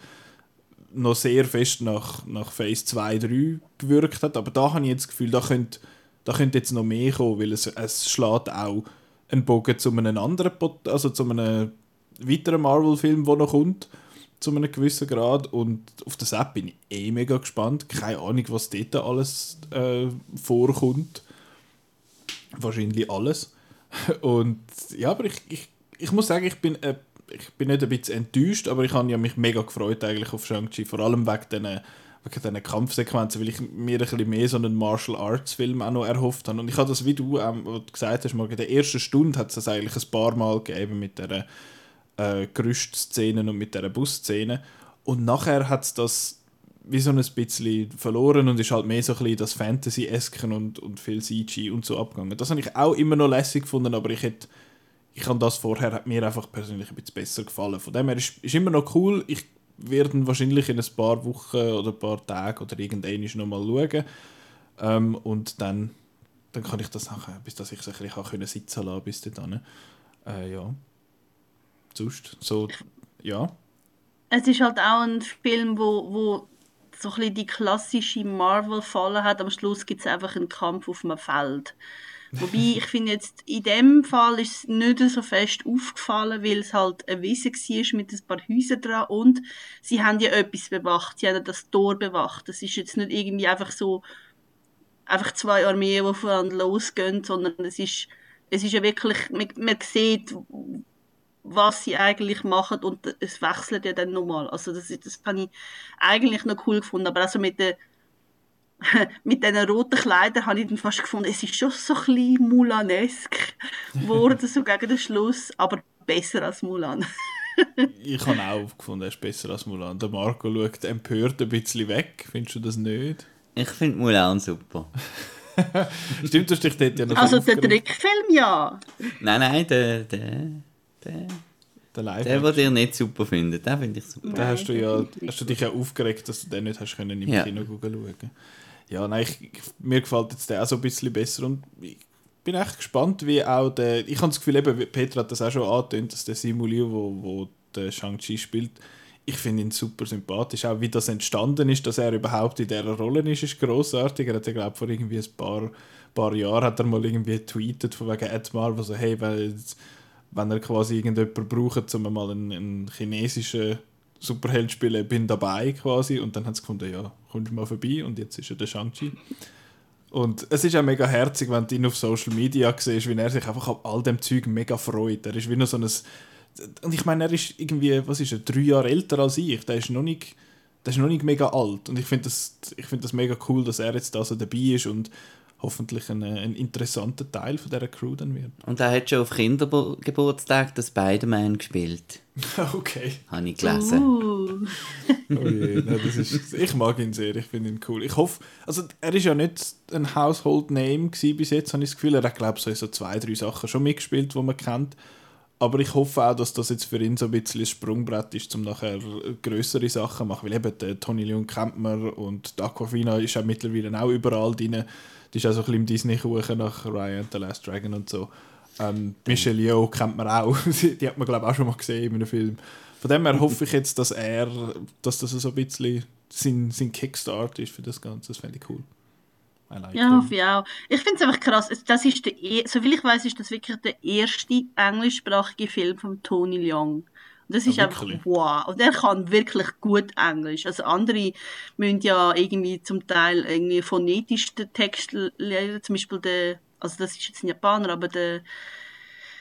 noch sehr fest nach, nach Phase 2, 3 gewirkt hat. Aber da habe ich jetzt das Gefühl, da könnte, da könnte jetzt noch mehr kommen, weil es, es schlägt auch einen Bogen zu einem anderen, also zu einem weiteren Marvel-Film, der noch kommt, zu einem gewissen Grad. Und auf das App bin ich eh mega gespannt. Keine Ahnung, was dort alles äh, vorkommt. Wahrscheinlich alles. Und ja, aber ich, ich, ich muss sagen, ich bin, äh, ich bin nicht ein bisschen enttäuscht, aber ich habe ja mich mega gefreut eigentlich auf Shang-Chi, vor allem wegen diesen wegen Kampfsequenzen, weil ich mir ein bisschen mehr so einen Martial Arts Film auch noch erhofft habe. Und ich habe das, wie du ähm, gesagt hast, mal in der ersten Stunde hat es das eigentlich ein paar Mal gegeben mit der äh, Gerüstszenen und mit dieser Busszene. Und nachher hat es das wie so ein bisschen verloren und ist halt mehr so ein bisschen das Fantasy-Esken und, und viel CG und so abgegangen. Das habe ich auch immer noch lässig gefunden, aber ich hätte ich habe das vorher hat mir einfach persönlich ein bisschen besser gefallen. Von dem her ist, ist immer noch cool. Ich werde wahrscheinlich in ein paar Wochen oder ein paar Tagen oder irgendwann noch mal schauen. Ähm, und dann, dann kann ich das nachher, bis dass ich es ein bisschen können sitzen lassen bis dahin. Äh, ja sonst so, ja. Es ist halt auch ein Film, wo, wo so ein die klassische Marvel-Falle hat. Am Schluss gibt es einfach einen Kampf auf einem Feld. Wobei, <laughs> ich finde jetzt, in dem Fall ist es nicht so fest aufgefallen, weil es halt eine Wiese war mit ein paar Häusern dran und sie haben ja etwas bewacht, sie haben das Tor bewacht. Das ist jetzt nicht irgendwie einfach so, einfach zwei Armeen, die voneinander losgehen, sondern es ist, es ist ja wirklich, man, man sieht, was sie eigentlich machen und es wechselt ja dann nochmal. Also das, das habe ich eigentlich noch cool gefunden, aber also mit der <laughs> mit diesen roten Kleidern habe ich dann fast gefunden, es ist schon so ein bisschen Mulanesk <laughs> geworden, so gegen den Schluss, aber besser als Mulan. <laughs> ich habe auch gefunden, er ist besser als Mulan. Der Marco schaut empört ein bisschen weg. Findest du das nicht? Ich finde Mulan super. Stimmt, du hast dich dort ja noch Also der Trickfilm, ja. Nein, nein, der, der, der, der, Live der, den ihr nicht super findet, den finde ich super. Da hast du, ja, hast du dich ja aufgeregt, dass du den nicht hast können im ja. Kino schauen Ja, nein, ich, mir gefällt jetzt der auch so ein bisschen besser und ich bin echt gespannt, wie auch der, ich habe das Gefühl, eben, Peter hat das auch schon angetönt, dass der Simu Liu, wo, wo der Shang-Chi spielt, ich finde ihn super sympathisch. Auch wie das entstanden ist, dass er überhaupt in dieser Rolle ist, ist großartig. Er hat ja, glaube vor irgendwie ein paar, paar Jahren hat er mal irgendwie tweetet von wegen mal, wo so, hey, weil, wenn er quasi irgendjemanden braucht, um mal einen, einen chinesischen Superheld zu spielen, bin dabei quasi. Und dann hat sie gefunden, ja, kommst du mal vorbei und jetzt ist er der Shang-Chi. Und es ist auch mega herzig, wenn du ihn auf Social Media siehst, wie er sich einfach an all dem Zeug mega freut. Er ist wie noch so ein und ich meine, er ist irgendwie, was ist er, drei Jahre älter als ich. Der ist noch nicht, der ist noch nicht mega alt. Und ich finde das, find das mega cool, dass er jetzt da so dabei ist und hoffentlich ein, ein interessanter Teil von dieser Crew dann wird. Und er hat schon auf Kindergeburtstag das Spider-Man gespielt. <laughs> okay. Habe ich gelesen. Uh. oh je, nein, das ist, ich mag ihn sehr, ich finde ihn cool. Ich hoffe, also er ist ja nicht ein Household Name bis jetzt, habe ich das Gefühl. Er hat, glaube ich, so zwei, drei Sachen schon mitgespielt, die man kennt. Aber ich hoffe auch, dass das jetzt für ihn so ein bisschen ein Sprungbrett ist, um nachher größere Sachen zu machen. Weil eben der Tony Leon kennt man und Aquafina ist auch mittlerweile auch überall drin. Die ist auch so ein bisschen im Disney-Kuchen nach Ryan the Last Dragon und so. Ähm, Michelle Yeoh kennt man auch. <laughs> die hat man, glaube ich, auch schon mal gesehen in einem Film. Von dem her hoffe ich jetzt, dass er, dass das so ein bisschen sein, sein Kickstart ist für das Ganze. Das fände ich cool. Like ja, hoffe ich auch. Ich finde es einfach krass. Das ist der, e soviel ich weiß, ist das wirklich der erste englischsprachige Film von Tony Leung. Und das ist oh, einfach wow. Und er kann wirklich gut Englisch. Also andere müssen ja irgendwie zum Teil irgendwie phonetisch den Text lernen. Zum Beispiel der, also das ist jetzt ein Japaner, aber der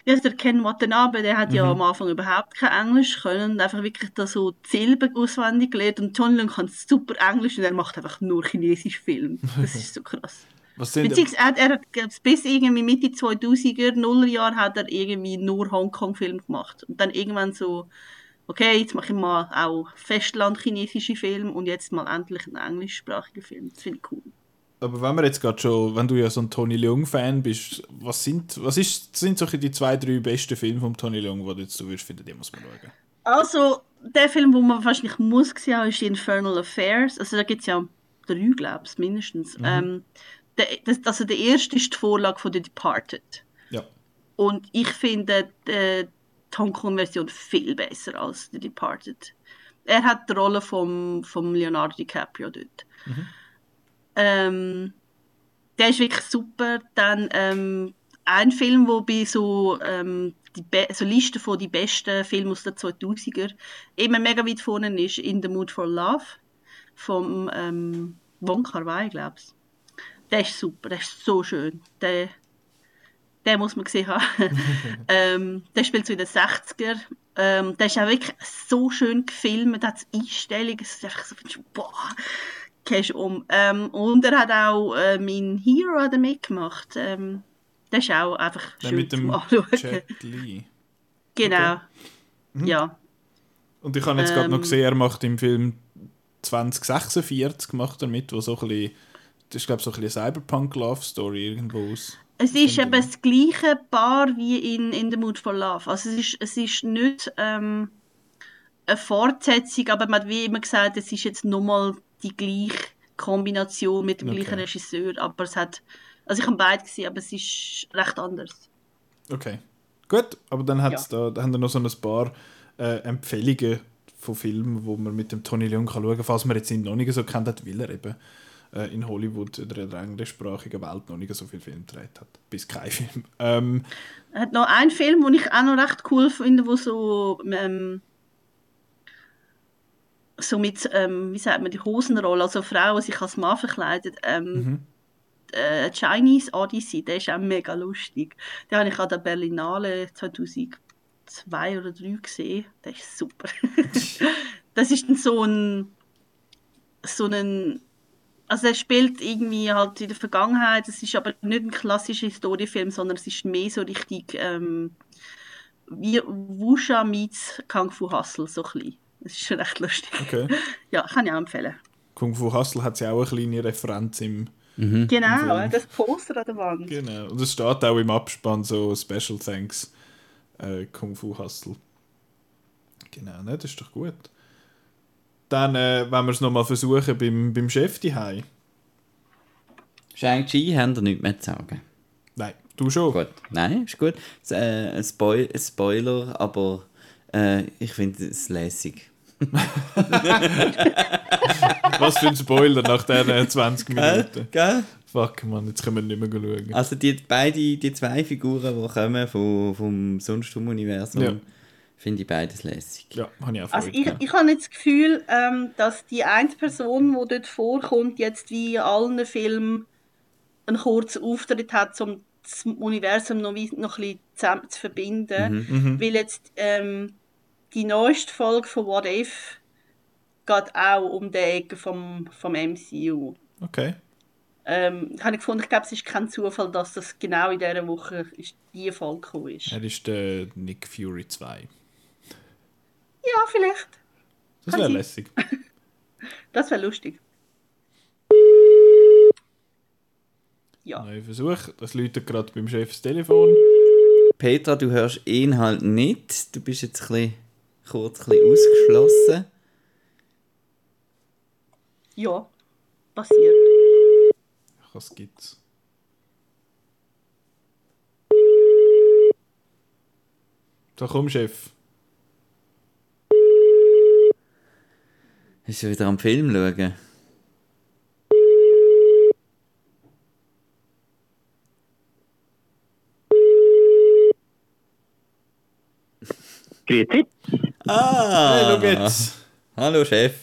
ja, der Ken Watanabe, der hat mhm. ja am Anfang überhaupt kein Englisch können und einfach wirklich da so die Silben auswendig gelernt und John Leung kann super Englisch und er macht einfach nur chinesisch Film. Das ist so krass. Was sind Beziehungsweise er, hat bis irgendwie Mitte 2000er, Nullerjahr hat er irgendwie nur Hongkong-Film gemacht und dann irgendwann so okay, jetzt mache ich mal auch Festland-chinesische Filme und jetzt mal endlich einen englischsprachigen Film. Das finde ich cool. Aber wenn wir jetzt gerade schon, wenn du ja so ein Tony Leung-Fan bist, was sind, was ist, sind so die zwei, drei besten Filme von Tony Leung, die du jetzt so würdest finden, die muss man schauen? Also, der Film, wo man wahrscheinlich muss sehen, haben, ist Infernal Affairs. Also da gibt es ja drei, glaube ich, mindestens. Mhm. Ähm, der, das, also der erste ist die Vorlage von The Departed. Ja. Und ich finde die, die Hongkong-Version viel besser als The Departed. Er hat die Rolle von vom Leonardo DiCaprio dort. Mhm. Ähm, der ist wirklich super. Dann ähm, ein Film, wo bei so, ähm, die so Liste von die besten Filmen aus den 2000er immer mega weit vorne ist In the Mood for Love vom ähm, Wong Kar Wai, glaube ich. Der ist super, der ist so schön. Der, der muss man gesehen haben. <laughs> ähm, der spielt so in den 60er. Ähm, der ist auch wirklich so schön gefilmt, hat Einstellungen, es ist einfach so, boah, gehst um. Ähm, und er hat auch äh, mein Hero hat mitgemacht. Ähm, das ist auch einfach schön mit dem Anschauen. Jet Li. Genau. Okay. Mhm. Ja. Und ich habe jetzt ähm, gerade noch gesehen, er macht im Film 2046 macht er mit, wo so ein bisschen, das ist glaube so ein bisschen Cyberpunk-Love-Story irgendwo aus. Es ist eben das gleiche Paar wie in, in The Mood for Love. Also es ist, es ist nicht ähm, eine Fortsetzung, aber man hat wie immer gesagt, es ist jetzt nochmal die gleiche Kombination mit dem okay. gleichen Regisseur, aber es hat, also ich habe beide gesehen, aber es ist recht anders. Okay, gut, aber dann, hat's ja. da, da haben wir noch so ein paar äh, Empfehlungen von Filmen, wo man mit dem Tony Leung kann schauen kann, falls man jetzt ihn noch nicht so kennt hat, weil er eben äh, in Hollywood oder in der englischsprachigen Welt noch nicht so viel Film gedreht hat. Bis kein Film. Ähm, er hat noch einen Film, den ich auch noch recht cool finde, wo so ähm, so mit, ähm, wie sagt man, die Hosenrolle, also Frauen, die sich als Mann verkleidet. Ähm, mhm. äh, Chinese Odyssey, der ist auch mega lustig. Den habe ich an der Berlinale 2002 oder 2003 gesehen. Der ist super. <laughs> das ist dann so ein, so ein also er spielt irgendwie halt in der Vergangenheit. Es ist aber nicht ein klassischer Historienfilm, sondern es ist mehr so richtig ähm, wie Wusha meets Kung Fu Hustle, so ein bisschen. Das ist schon recht lustig. Okay. <laughs> Ja, kann ich auch empfehlen. Kung Fu Hustle hat ja auch eine kleine Referenz im. Genau, Film. das Poster an der Wand. Genau. Und es steht auch im Abspann so Special Thanks äh, Kung Fu Hustle. Genau, ne, das ist doch gut. Dann, äh, wenn wir es nochmal versuchen beim, beim Chef daheim. Shang-Chi haben wir nichts mehr zu sagen. Nein, du schon. Gut, nein, ist gut. S- Äh, ein, Spoil Spoiler, aber äh, ich finde es lässig. <laughs> Was für ein Spoiler nach diesen 20 Minuten. Gell? Fuck, man, jetzt können wir nicht mehr schauen. Also die, beide, die zwei Figuren, die kommen vom, vom Sonstum-Universum, Ja. finde ich beides lässig. Ja, habe ich auch Also ich, ich habe jetzt das Gefühl, ähm, dass die eine Person, die dort vorkommt, jetzt wie in allen Filmen einen kurzen Auftritt hat, um das Universum noch, noch ein bisschen zusammen zu verbinden. Mhm. Weil jetzt ähm, die neueste Folge von What If geht auch um die Ecke vom, vom MCU. Okay. Ähm, habe ich gefunden, ich glaube, es ist kein Zufall, dass das genau in dieser Woche ist, die Folge gekommen ist. Er ist der Nick Fury 2. Ja, vielleicht. Das wäre lässig. <laughs> Das wäre lustig. Ja. Neuer Versuch. Das läutet gerade beim Chef das Telefon. Petra, du hörst ihn halt nicht. Du bist jetzt ein bisschen, kurz ein bisschen ausgeschlossen. Ja, passiert. Was gibt's? So, komm, Chef. Hast du wieder am Film schauen? Grüezi. Ah! Hey. Hallo Chef.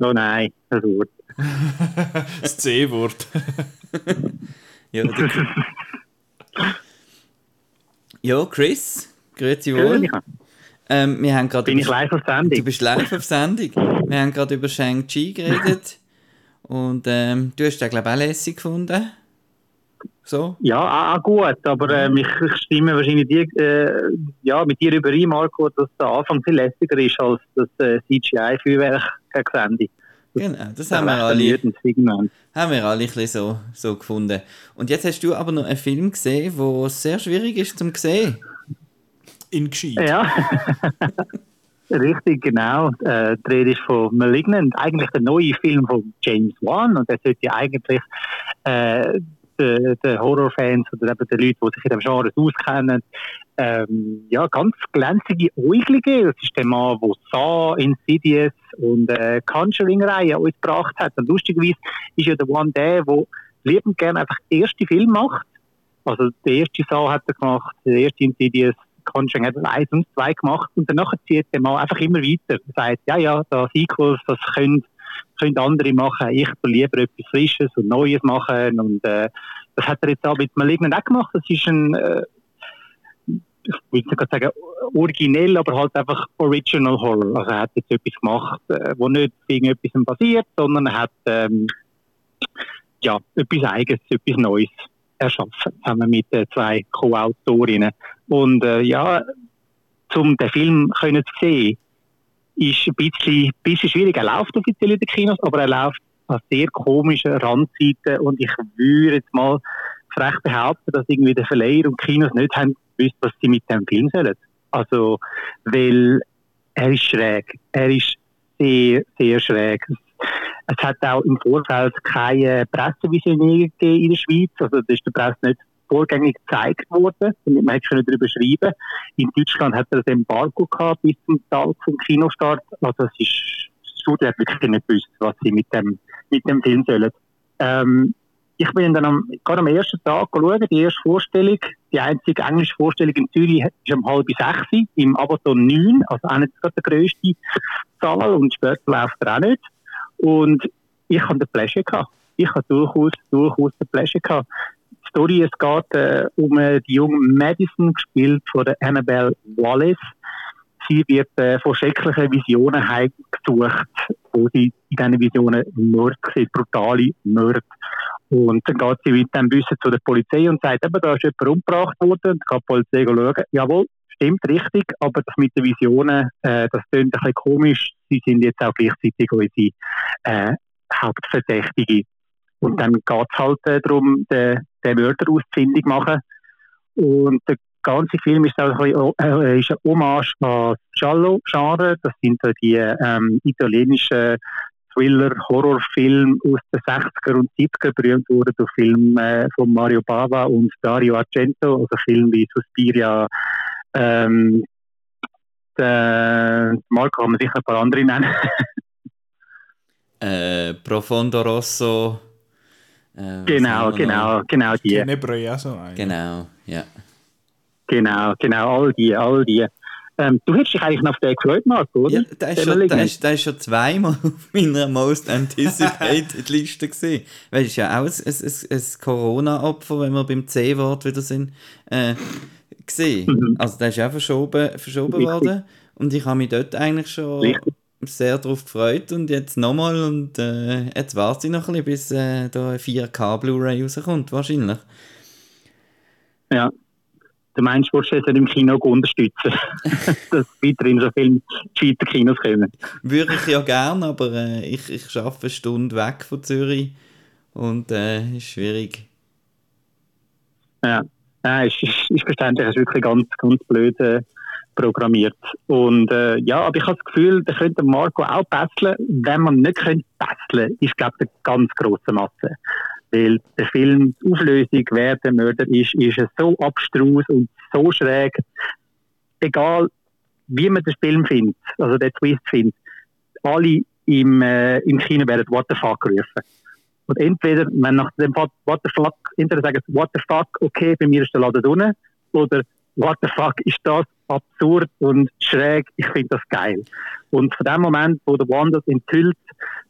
Oh nein, das Wort. <laughs> Das C-Wort. Ja, du... ja Chris, grüezi wohl. Ähm, wir haben gerade Bin ich über- live auf Du Sendung? bist live auf Sendung. Wir haben gerade über Shang-Chi geredet. Und ähm, du hast den, glaube ich, auch lässig gefunden. So? Ja, auch, auch gut, aber ähm, ich, ich stimme wahrscheinlich dir, äh, ja, mit dir überein, Marco, dass der Anfang viel lässiger ist als das äh, CGI-Feuerwerk gegen Sandy. Genau, das haben wir alle, haben wir alle ein bisschen so, so gefunden. Und jetzt hast du aber noch einen Film gesehen, der sehr schwierig ist zum sehen. In gescheit. Ja, <laughs> richtig, genau. Äh, die Rede ist von Malignant, eigentlich der neue Film von James Wan und der sollte ja eigentlich äh, den, den Horrorfans oder eben den Leuten, die sich in dem Genre auskennen, ähm, ja, ganz glänzige Äuglige. Das ist der Mann, der Saw, Insidious und äh, Conjuring-Reihe uns gebracht hat. Und lustigerweise ist ja der One der, der liebend gerne einfach erste Film macht. Also der erste Saw hat er gemacht, der erste Insidious, Conjuring hat er eins und zwei gemacht und danach zieht der Mann einfach immer weiter. Er sagt, ja, ja, da Sequels, das können, können andere machen, ich will lieber etwas Frisches und Neues machen und äh, das hat er jetzt auch mit Malignant auch gemacht. Das ist ein, äh, ich will nicht sagen originell, aber halt einfach Original Horror. Also er hat jetzt etwas gemacht, äh, wo nicht etwas basiert, sondern er hat ähm, ja, etwas Eigenes, etwas Neues erschaffen, zusammen mit äh, zwei Co-Autorinnen. Und äh, ja, um den Film können zu sehen, ist ein bisschen, bisschen schwierig. Er läuft offiziell in den Kinos, aber er läuft an sehr komischen Randseiten und ich würde jetzt mal frech behaupten, dass irgendwie der Verleiher und Kinos nicht haben gewusst, was sie mit dem Film sollen. Also, weil er ist schräg. Er ist sehr, sehr schräg. Es hat auch im Vorfeld keine Pressevisionierung gegeben in der Schweiz. Also, das ist der Presse nicht vorgängig gezeigt worden, damit man hätte darüber schreiben. In Deutschland hat er ein Embargo gehabt bis zum Tag vom Kinostart. Also, es ist, das Studio hat wirklich nicht gewusst, was sie mit dem, mit dem Film sollen. Ähm, ich bin dann am, gerade am ersten Tag geschaut, die erste Vorstellung, die einzige englische Vorstellung in Zürich ist um halb sechs im Abaton 9, also auch nicht gerade der grösste Zahl und später läuft er auch nicht. Und ich hatte den Pleasure gehabt. Ich hatte durchaus, durchaus den Pleasure gehabt. Story, es geht äh, um äh, die junge Madison, gespielt von der Annabelle Wallace. sie wird äh, von schrecklichen Visionen heimgesucht, wo sie in diesen Visionen Mord sieht, brutale Mord. Und dann geht sie mit dem Wissen zu der Polizei und sagt, eben, da ist jemand umgebracht worden. Und kann die Polizei schauen, jawohl, stimmt richtig, aber das mit den Visionen, äh, das klingt ein bisschen komisch. Sie sind jetzt auch gleichzeitig unsere äh, Hauptverdächtige. Und dann geht es halt äh, darum, den, den Mörder ausfindig machen. Und der ganze Film ist auch ein, bisschen, äh, ist ein Hommage an Giallo-Genre. Das sind die ähm, italienischen Thriller-Horrorfilme aus den 60er und 70er, berühmt wurden durch Filme äh, von Mario Bava und Dario Argento, also Filme wie Suspiria, ähm, der Marco kann man sicher ein paar andere nennen. äh, Profondo Rosso. Äh, genau, genau, genau die. Tenebra ja so ein. Genau, ja. Genau, genau, all die, all die. Ähm, du hättest dich eigentlich auf den gefreut, Marco, oder? Ja, der ist, schon, der, ist, der ist schon zweimal auf meiner Most Anticipated Liste gesehen. Weil es ist ja auch ein, ein, ein Corona-Opfer, wenn wir beim C-Wort wieder sind, äh, gesehen. Mhm. Also der ist auch verschoben, verschoben worden. Und ich habe mich dort eigentlich schon Richtig. Sehr darauf gefreut. Und jetzt nochmal und äh, jetzt warte ich noch ein bisschen, bis äh, da ein 4K Blu-ray rauskommt, wahrscheinlich. Ja, der Mensch willst du es im Kino unterstützen, <laughs> <laughs> dass weiterhin so viele Schweizer Kinos kommen. Würde ich ja gerne, aber äh, ich, ich arbeite eine Stunde weg von Zürich und äh, ist schwierig. Ja, ja ist, ist, ist verständlich, es ist wirklich ganz, ganz blöd äh, programmiert. Und äh, ja, aber ich habe das Gefühl, da könnte Marco auch basteln. Wenn man nicht könnte basteln, ist glaube ich eine ganz grosse Masse. Weil der Film, die Auflösung, wer der Mörder ist, ist so abstrus und so schräg. Egal, wie man den Film findet, also den Twist findet, alle im, äh, im Kino werden What the fuck gerufen. Und entweder, wenn nach dem What the fuck, entweder sagen sie What the fuck, okay, bei mir ist der Laden unten, oder What the fuck, ist das absurd und schräg, ich finde das geil. Und von dem Moment, wo der One enthüllt,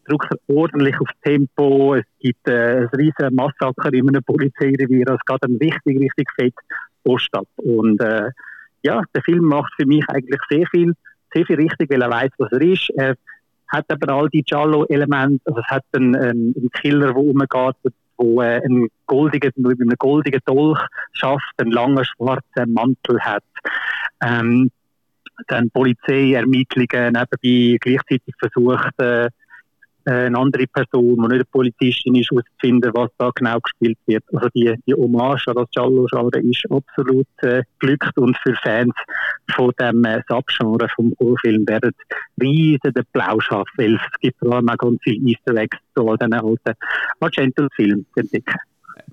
drückt er ordentlich aufs Tempo, es gibt äh, ein riesiges Massaker in einem Polizeirevier, es geht dann richtig, richtig fett Post ab. Und äh, ja, der Film macht für mich eigentlich sehr viel, sehr viel richtig, weil er weiß, was er ist. Er hat aber all die Giallo-Elemente, also es hat einen, einen, Killer, der umgeht, wo äh, einen goldigen, mit einem goldigen Dolch schafft, einen langen schwarzen Mantel hat. Ähm, dann Polizeiermittlungen nebenbei gleichzeitig versucht, äh, eine andere Person, die nicht eine Polizistin ist, herauszufinden, was da genau gespielt wird. Also die, die Hommage an das Giallo-Genre ist absolut äh, glückt und für Fans von dem äh, Subgenre vom Horrorfilm werden riesen Applaus haben, weil es gibt vor allem auch ganz viele Easter Eggs zu all diesen alten Argento-Filmen entdecken.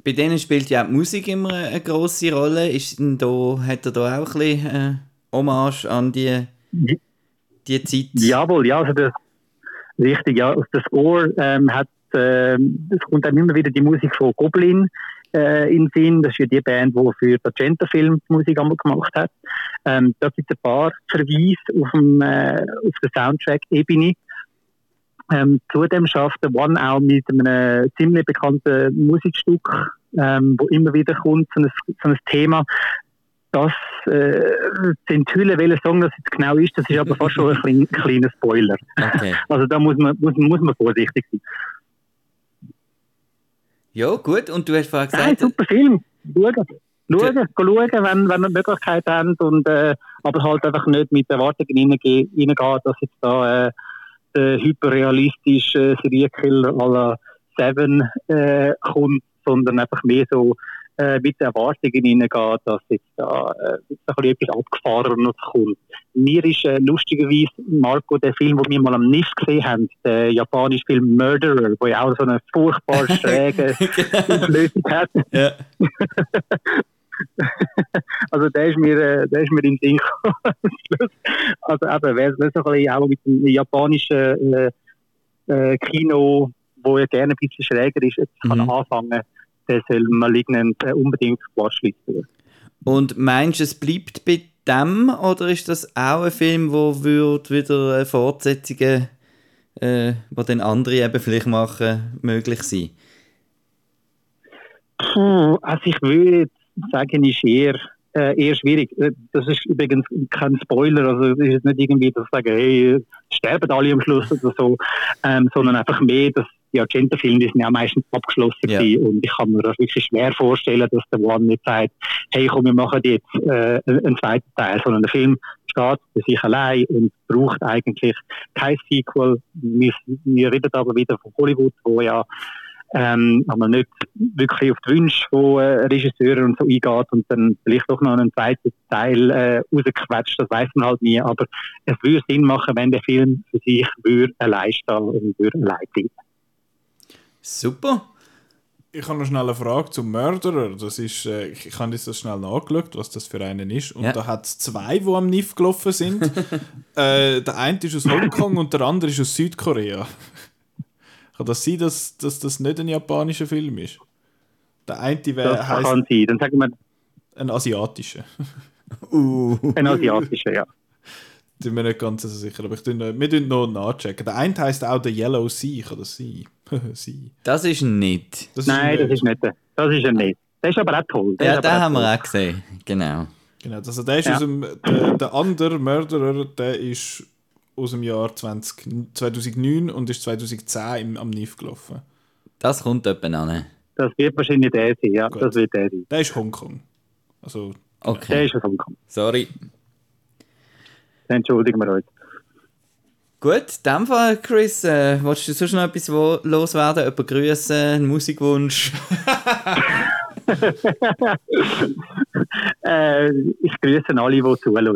Bei denen spielt ja auch die Musik immer eine grosse Rolle. Ist denn da, hat er da auch ein bisschen äh, Hommage an die, die Zeit? Jawohl, ja. Also das, Richtig, ja. Aus der Score ähm, hat, äh, es kommt dann immer wieder die Musik von Goblin äh, in Sinn. Das ist ja die Band, die für den Argento-Film die Musik einmal gemacht hat. Ähm, da gibt es ein paar Verweise auf, dem, äh, auf der Soundtrack-Ebene. Ähm, zudem schafft der One auch mit einem ziemlich bekannten Musikstück, ähm, wo immer wieder kommt, so ein, so ein Thema, das äh, zu enthüllen, welcher Song das jetzt genau ist, das ist aber fast schon ein klein, kleiner Spoiler. Okay. <laughs> Also da muss man, muss, muss man vorsichtig sein. Ja, gut. Und du hast vorhin gesagt... Nein, super Film. Schauen. Schauen, ja. schauen wenn, wenn wir die Möglichkeit haben. Und, äh, aber halt einfach nicht mit Erwartungen reingehen, dass jetzt da äh, der hyperrealistische Serienkiller à la Seven äh, kommt, sondern einfach mehr so äh, mit Erwartungen hineingeht, dass jetzt da äh, ein etwas Abgefahrenes kommt. Mir ist äh, lustigerweise, Marco, der Film, den wir mal am NIF gesehen haben, der japanische Film Murderer, wo ja auch so eine furchtbar <laughs> schräge genau. Lösung hat. <laughs> Also der ist mir, äh, der ist mir in den Sinn <laughs> Also eben, wer so ein bisschen auch mit dem japanischen äh, äh, Kino, wo ja gerne ein bisschen schräger ist, jetzt kann mhm. anfangen, der soll Malignant äh, unbedingt watchlisten. Und meinst du, es bleibt bei dem oder ist das auch ein Film, wo wird wieder Fortsetzungen, äh, die dann andere eben vielleicht machen, möglich sein? Puh, also ich würde sagen, ist eher, äh, eher schwierig. Äh, das ist übrigens kein Spoiler, also es ist nicht irgendwie, dass ich sage, hey, sterben alle am Schluss oder so, ähm, sondern einfach mehr, dass die Argento-Filme, die sind ja meistens abgeschlossen Ja. gewesen. und ich kann mir das wirklich schwer vorstellen, dass der One nicht sagt, hey komm, wir machen jetzt äh, einen zweiten Teil, sondern der Film steht für sich allein und braucht eigentlich kein Sequel. Wir, wir reden aber wieder von Hollywood, wo ja ähm, aber nicht wirklich auf die Wünsche von äh, Regisseuren und so eingeht und dann vielleicht doch noch einen zweiten Teil äh, rausquetscht, das weiß man halt nie, aber es würde Sinn machen, wenn der Film für sich würde allein stehen und würde allein bleiben. Super. Ich habe noch schnell eine Frage zum Mörderer. Das ist, äh, ich ich habe das schnell nachgeschaut, was das für einen ist. Und Ja. da hat es zwei, die am NIF gelaufen sind. <laughs> äh, der eine ist aus Hongkong und der andere ist aus Südkorea. <laughs> Kann das sein, dass, dass das nicht ein japanischer Film ist? Der eine Das wär, heisst kann sein. Dann sagen wir ein asiatischer. Uh. ein asiatischer, ja. Bin mir nicht ganz so sicher, aber ich tue noch, wir tun noch nachchecken. Der eine heisst auch der Yellow Sea, kann das sein? <laughs> sea. Das ist nicht. Das Nein, ein- das ist nicht der. Das ist er nicht. Der ist aber auch toll. Der Ja, ist den haben toll. wir auch gesehen. Genau. Genau, also der ist Ja. aus dem, der, der andere Mörderer, der ist aus dem Jahr 20, 2009 und ist 2010 im, am NIF gelaufen. Das kommt jemand an. Das wird wahrscheinlich der sein, ja. Gut. Das wird der sein. Der ist Hongkong. Also, Der Okay. ist aus Hongkong. Sorry. Dann entschuldigen wir uns. Gut, in dem Fall, Chris, äh, willst du sonst noch etwas loswerden? Jemanden grüßen, einen Musikwunsch? <laughs> <laughs> Äh, ich grüße alle, die zuhören.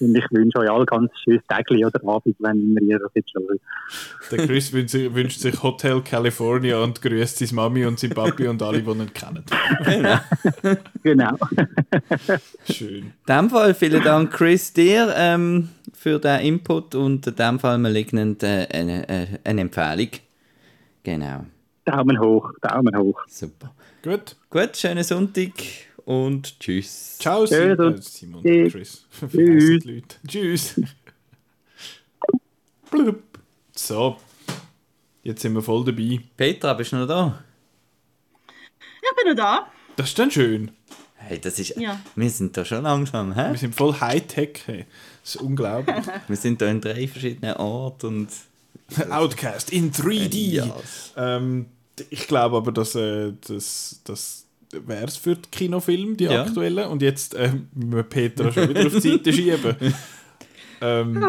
Und ich wünsche euch alle ganz schönes Tagli oder Abend, wenn immer ihr das jetzt hört. der Chris wünscht, sich- Hotel California und grüßt seine Mami und sein Papi und alle, die ihn kennen. <laughs> Genau. Schön. In dem Fall vielen Dank, Chris, dir ähm, für den Input und in dem Fall malignant äh, eine, äh, eine Empfehlung. Genau, Daumen hoch, Daumen hoch. super. Gut. Gut, schönen Sonntag und tschüss. Ciao, Tschüss Simon. und Äh, Simon tschüss. Chris. <laughs> Tschüss. Leute. Tschüss. <laughs> Blub. So. Jetzt sind wir voll dabei. Petra, bist du noch da? Ich bin noch da. Das ist dann schön. Hey, das ist. Ja. Wir sind da schon langsam, hä? Wir sind voll Hightech. Hey. Das ist unglaublich. <laughs> Wir sind da in drei verschiedenen Orten und. Outcast in 3D. Ja. Ähm, ich glaube aber, dass äh, das, das wäre es für die Kinofilme, die Ja. aktuellen. Und jetzt ähm, müssen wir Petra schon wieder auf die Seite <laughs> schieben. Ähm,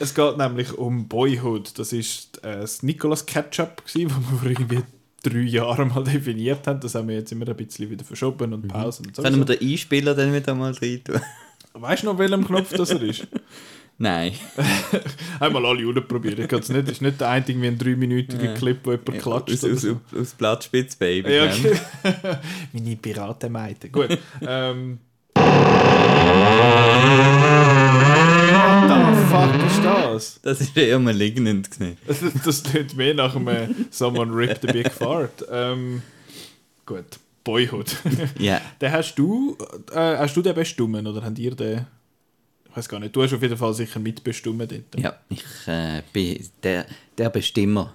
es geht nämlich um Boyhood. Das ist äh, das Nicolas Ketchup, wo wir vor irgendwie drei Jahren mal definiert haben. Das haben wir jetzt immer ein bisschen wieder verschoben und Pausen. Und so. Können wir den Einspieler dann wieder mal rein tun? Weißt du noch, welchem Knopf das er ist? <laughs> Nein. <laughs> Einmal alle probieren. Ich kann's nicht. Das ist nicht der einzige wie ein dreiminütiger Clip, wo jemand klatscht. Aus, aus, aus Blattspitz Baby. Ja, okay. <laughs> Meine Piratenmeite. Gut. ähm. What the fuck ist das? Das ist eher malignant. <laughs> Das, das klingt mehr nach einem äh, Someone ripped a big fart. Ähm, gut. Boyhood. Ja. den hast du, äh, hast du den bestimmen oder habt ihr den? Weiß gar nicht. Du hast auf jeden Fall sicher mitbestimmt dort. Ja, ich äh, bin der, der Bestimmer.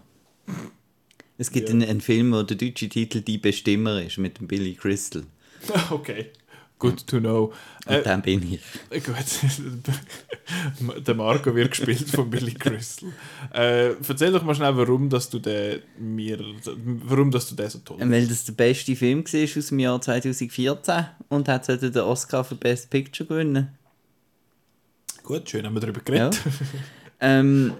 Es gibt Ja. einen, einen Film, wo der deutsche Titel Die Bestimmer ist, mit dem Billy Crystal. <laughs> Okay. Good to know. Und Äh, dann bin ich. <laughs> Gut, <laughs> der Marco wird gespielt von Billy Crystal. Äh, erzähl doch mal schnell, warum, dass du den mir, warum dass du den so toll Weil das der beste Film war aus dem Jahr 2014 und hat den Oscar für Best Picture gewinnen. Gut, schön haben wir darüber Ja. geredet. <laughs> ähm,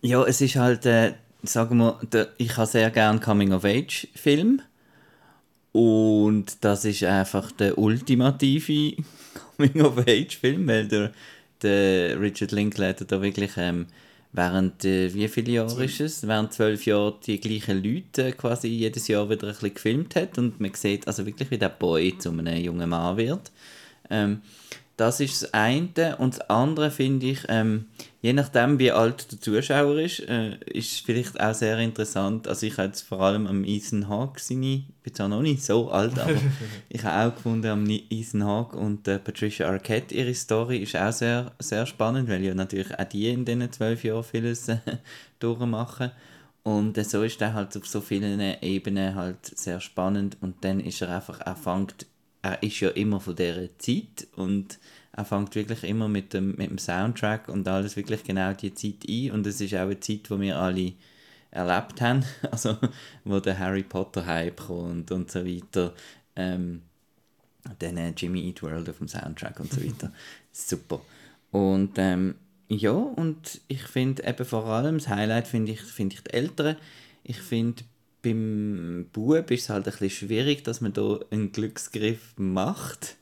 ja, es ist halt, äh, sagen wir, der, ich habe sehr gerne Coming-of-Age-Film. Und das ist einfach der ultimative <laughs> Coming-of-Age-Film, weil der, der Richard Linklater da wirklich ähm, während, äh, wie viele Jahre ist es? Während zwölf Jahren die gleichen Leute äh, quasi jedes Jahr wieder ein bisschen gefilmt hat und man sieht also wirklich, wie der Boy zu einem jungen Mann wird. Ähm, das ist das eine. Und das andere finde ich, ähm, je nachdem, wie alt der Zuschauer ist, äh, ist vielleicht auch sehr interessant. Also ich habe jetzt vor allem am Ethan Hawke seine, ich bin zwar noch nicht so alt, aber <laughs> ich habe auch gefunden, am Ethan Hawke und äh, Patricia Arquette, ihre Story ist auch sehr, sehr spannend, weil ja natürlich auch die in diesen zwölf Jahren vieles äh, <laughs> durchmachen. Und äh, so ist er halt auf so vielen Ebenen halt sehr spannend und dann ist er einfach, er fängt er ist ja immer von dieser Zeit und er fängt wirklich immer mit dem, mit dem Soundtrack und alles wirklich genau die Zeit ein und es ist auch eine Zeit, wo wir alle erlebt haben, <laughs> also wo der Harry Potter Hype kommt und so weiter, ähm, dann äh, Jimmy Eat World auf dem Soundtrack und so <laughs> weiter, super. Und ähm, ja, und ich finde eben vor allem, das Highlight finde ich, find ich die Älteren. Ich finde, beim Bub ist es halt ein bisschen schwierig, dass man da einen Glücksgriff macht.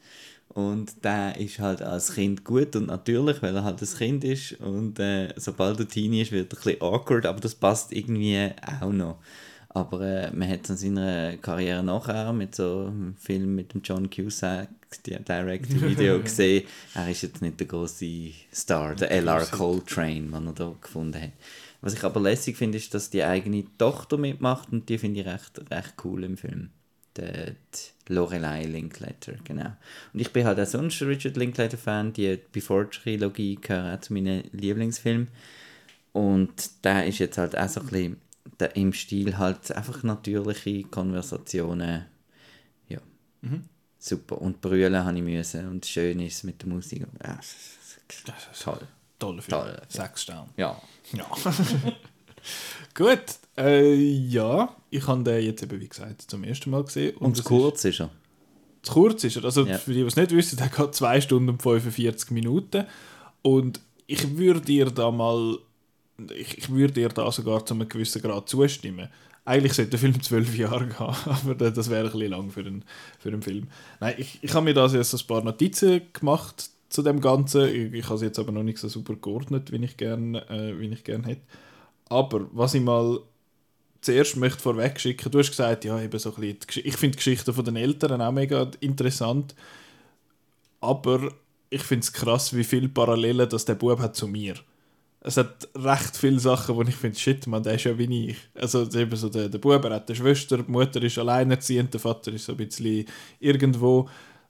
Und der ist halt als Kind gut und natürlich, weil er halt ein Kind ist. Und äh, sobald er Teenie ist, wird er ein bisschen awkward, aber das passt irgendwie auch noch. Aber äh, man hat es an seiner Karriere nachher mit so einem Film mit dem John Cusack, Direct-Video <laughs> gesehen. Er ist jetzt nicht der große Star, der L.R. Coltrane, den er da gefunden hat. Was ich aber lässig finde, ist, dass die eigene Tochter mitmacht und die finde ich recht, recht cool im Film. Die, die Lorelei Linklater, genau. Und ich bin halt auch sonst Richard Linklater-Fan, die Before-Trilogie gehört auch zu meinen Lieblingsfilmen. Und der ist jetzt halt auch so ein bisschen der, im Stil halt einfach natürliche Konversationen. Ja. Mhm. Super. Und brüllen habe ich müssen. Und schön ist es mit der Musik. Ja, das ist toll. Toller Film. Toll. Sechs Sterne. Ja. Ja. <laughs> Gut. Äh, ja, ich habe den jetzt eben, wie gesagt, zum ersten Mal gesehen. Und, und zu kurz ist, ist er? Zu kurz ist er. Also ja. für die, die es nicht wissen, der geht 2 Stunden und 45 Minuten. Und ich würde dir da mal ich, ich würde dir da sogar zu einem gewissen Grad zustimmen. Eigentlich sollte der Film zwölf Jahre gehen, <laughs> aber das wäre ein bisschen lang für einen, für einen Film. Nein, ich, ich habe mir da jetzt ein paar Notizen gemacht zu dem Ganzen. Ich, ich habe es jetzt aber noch nicht so super geordnet, wie ich gerne äh, gern hätte. Aber was ich mal zuerst möchte vorweg schicken, du hast gesagt, ja, eben so ein bisschen, ich finde die Geschichten von den Eltern auch mega interessant, aber ich finde es krass, wie viele Parallelen das der Bub hat zu mir es hat recht viele Sachen, wo ich finde, shit, man, der ist ja wie ich. Also eben so der, der Bub hat eine Schwester, die Mutter ist alleinerziehend, der Vater ist so ein bisschen irgendwo.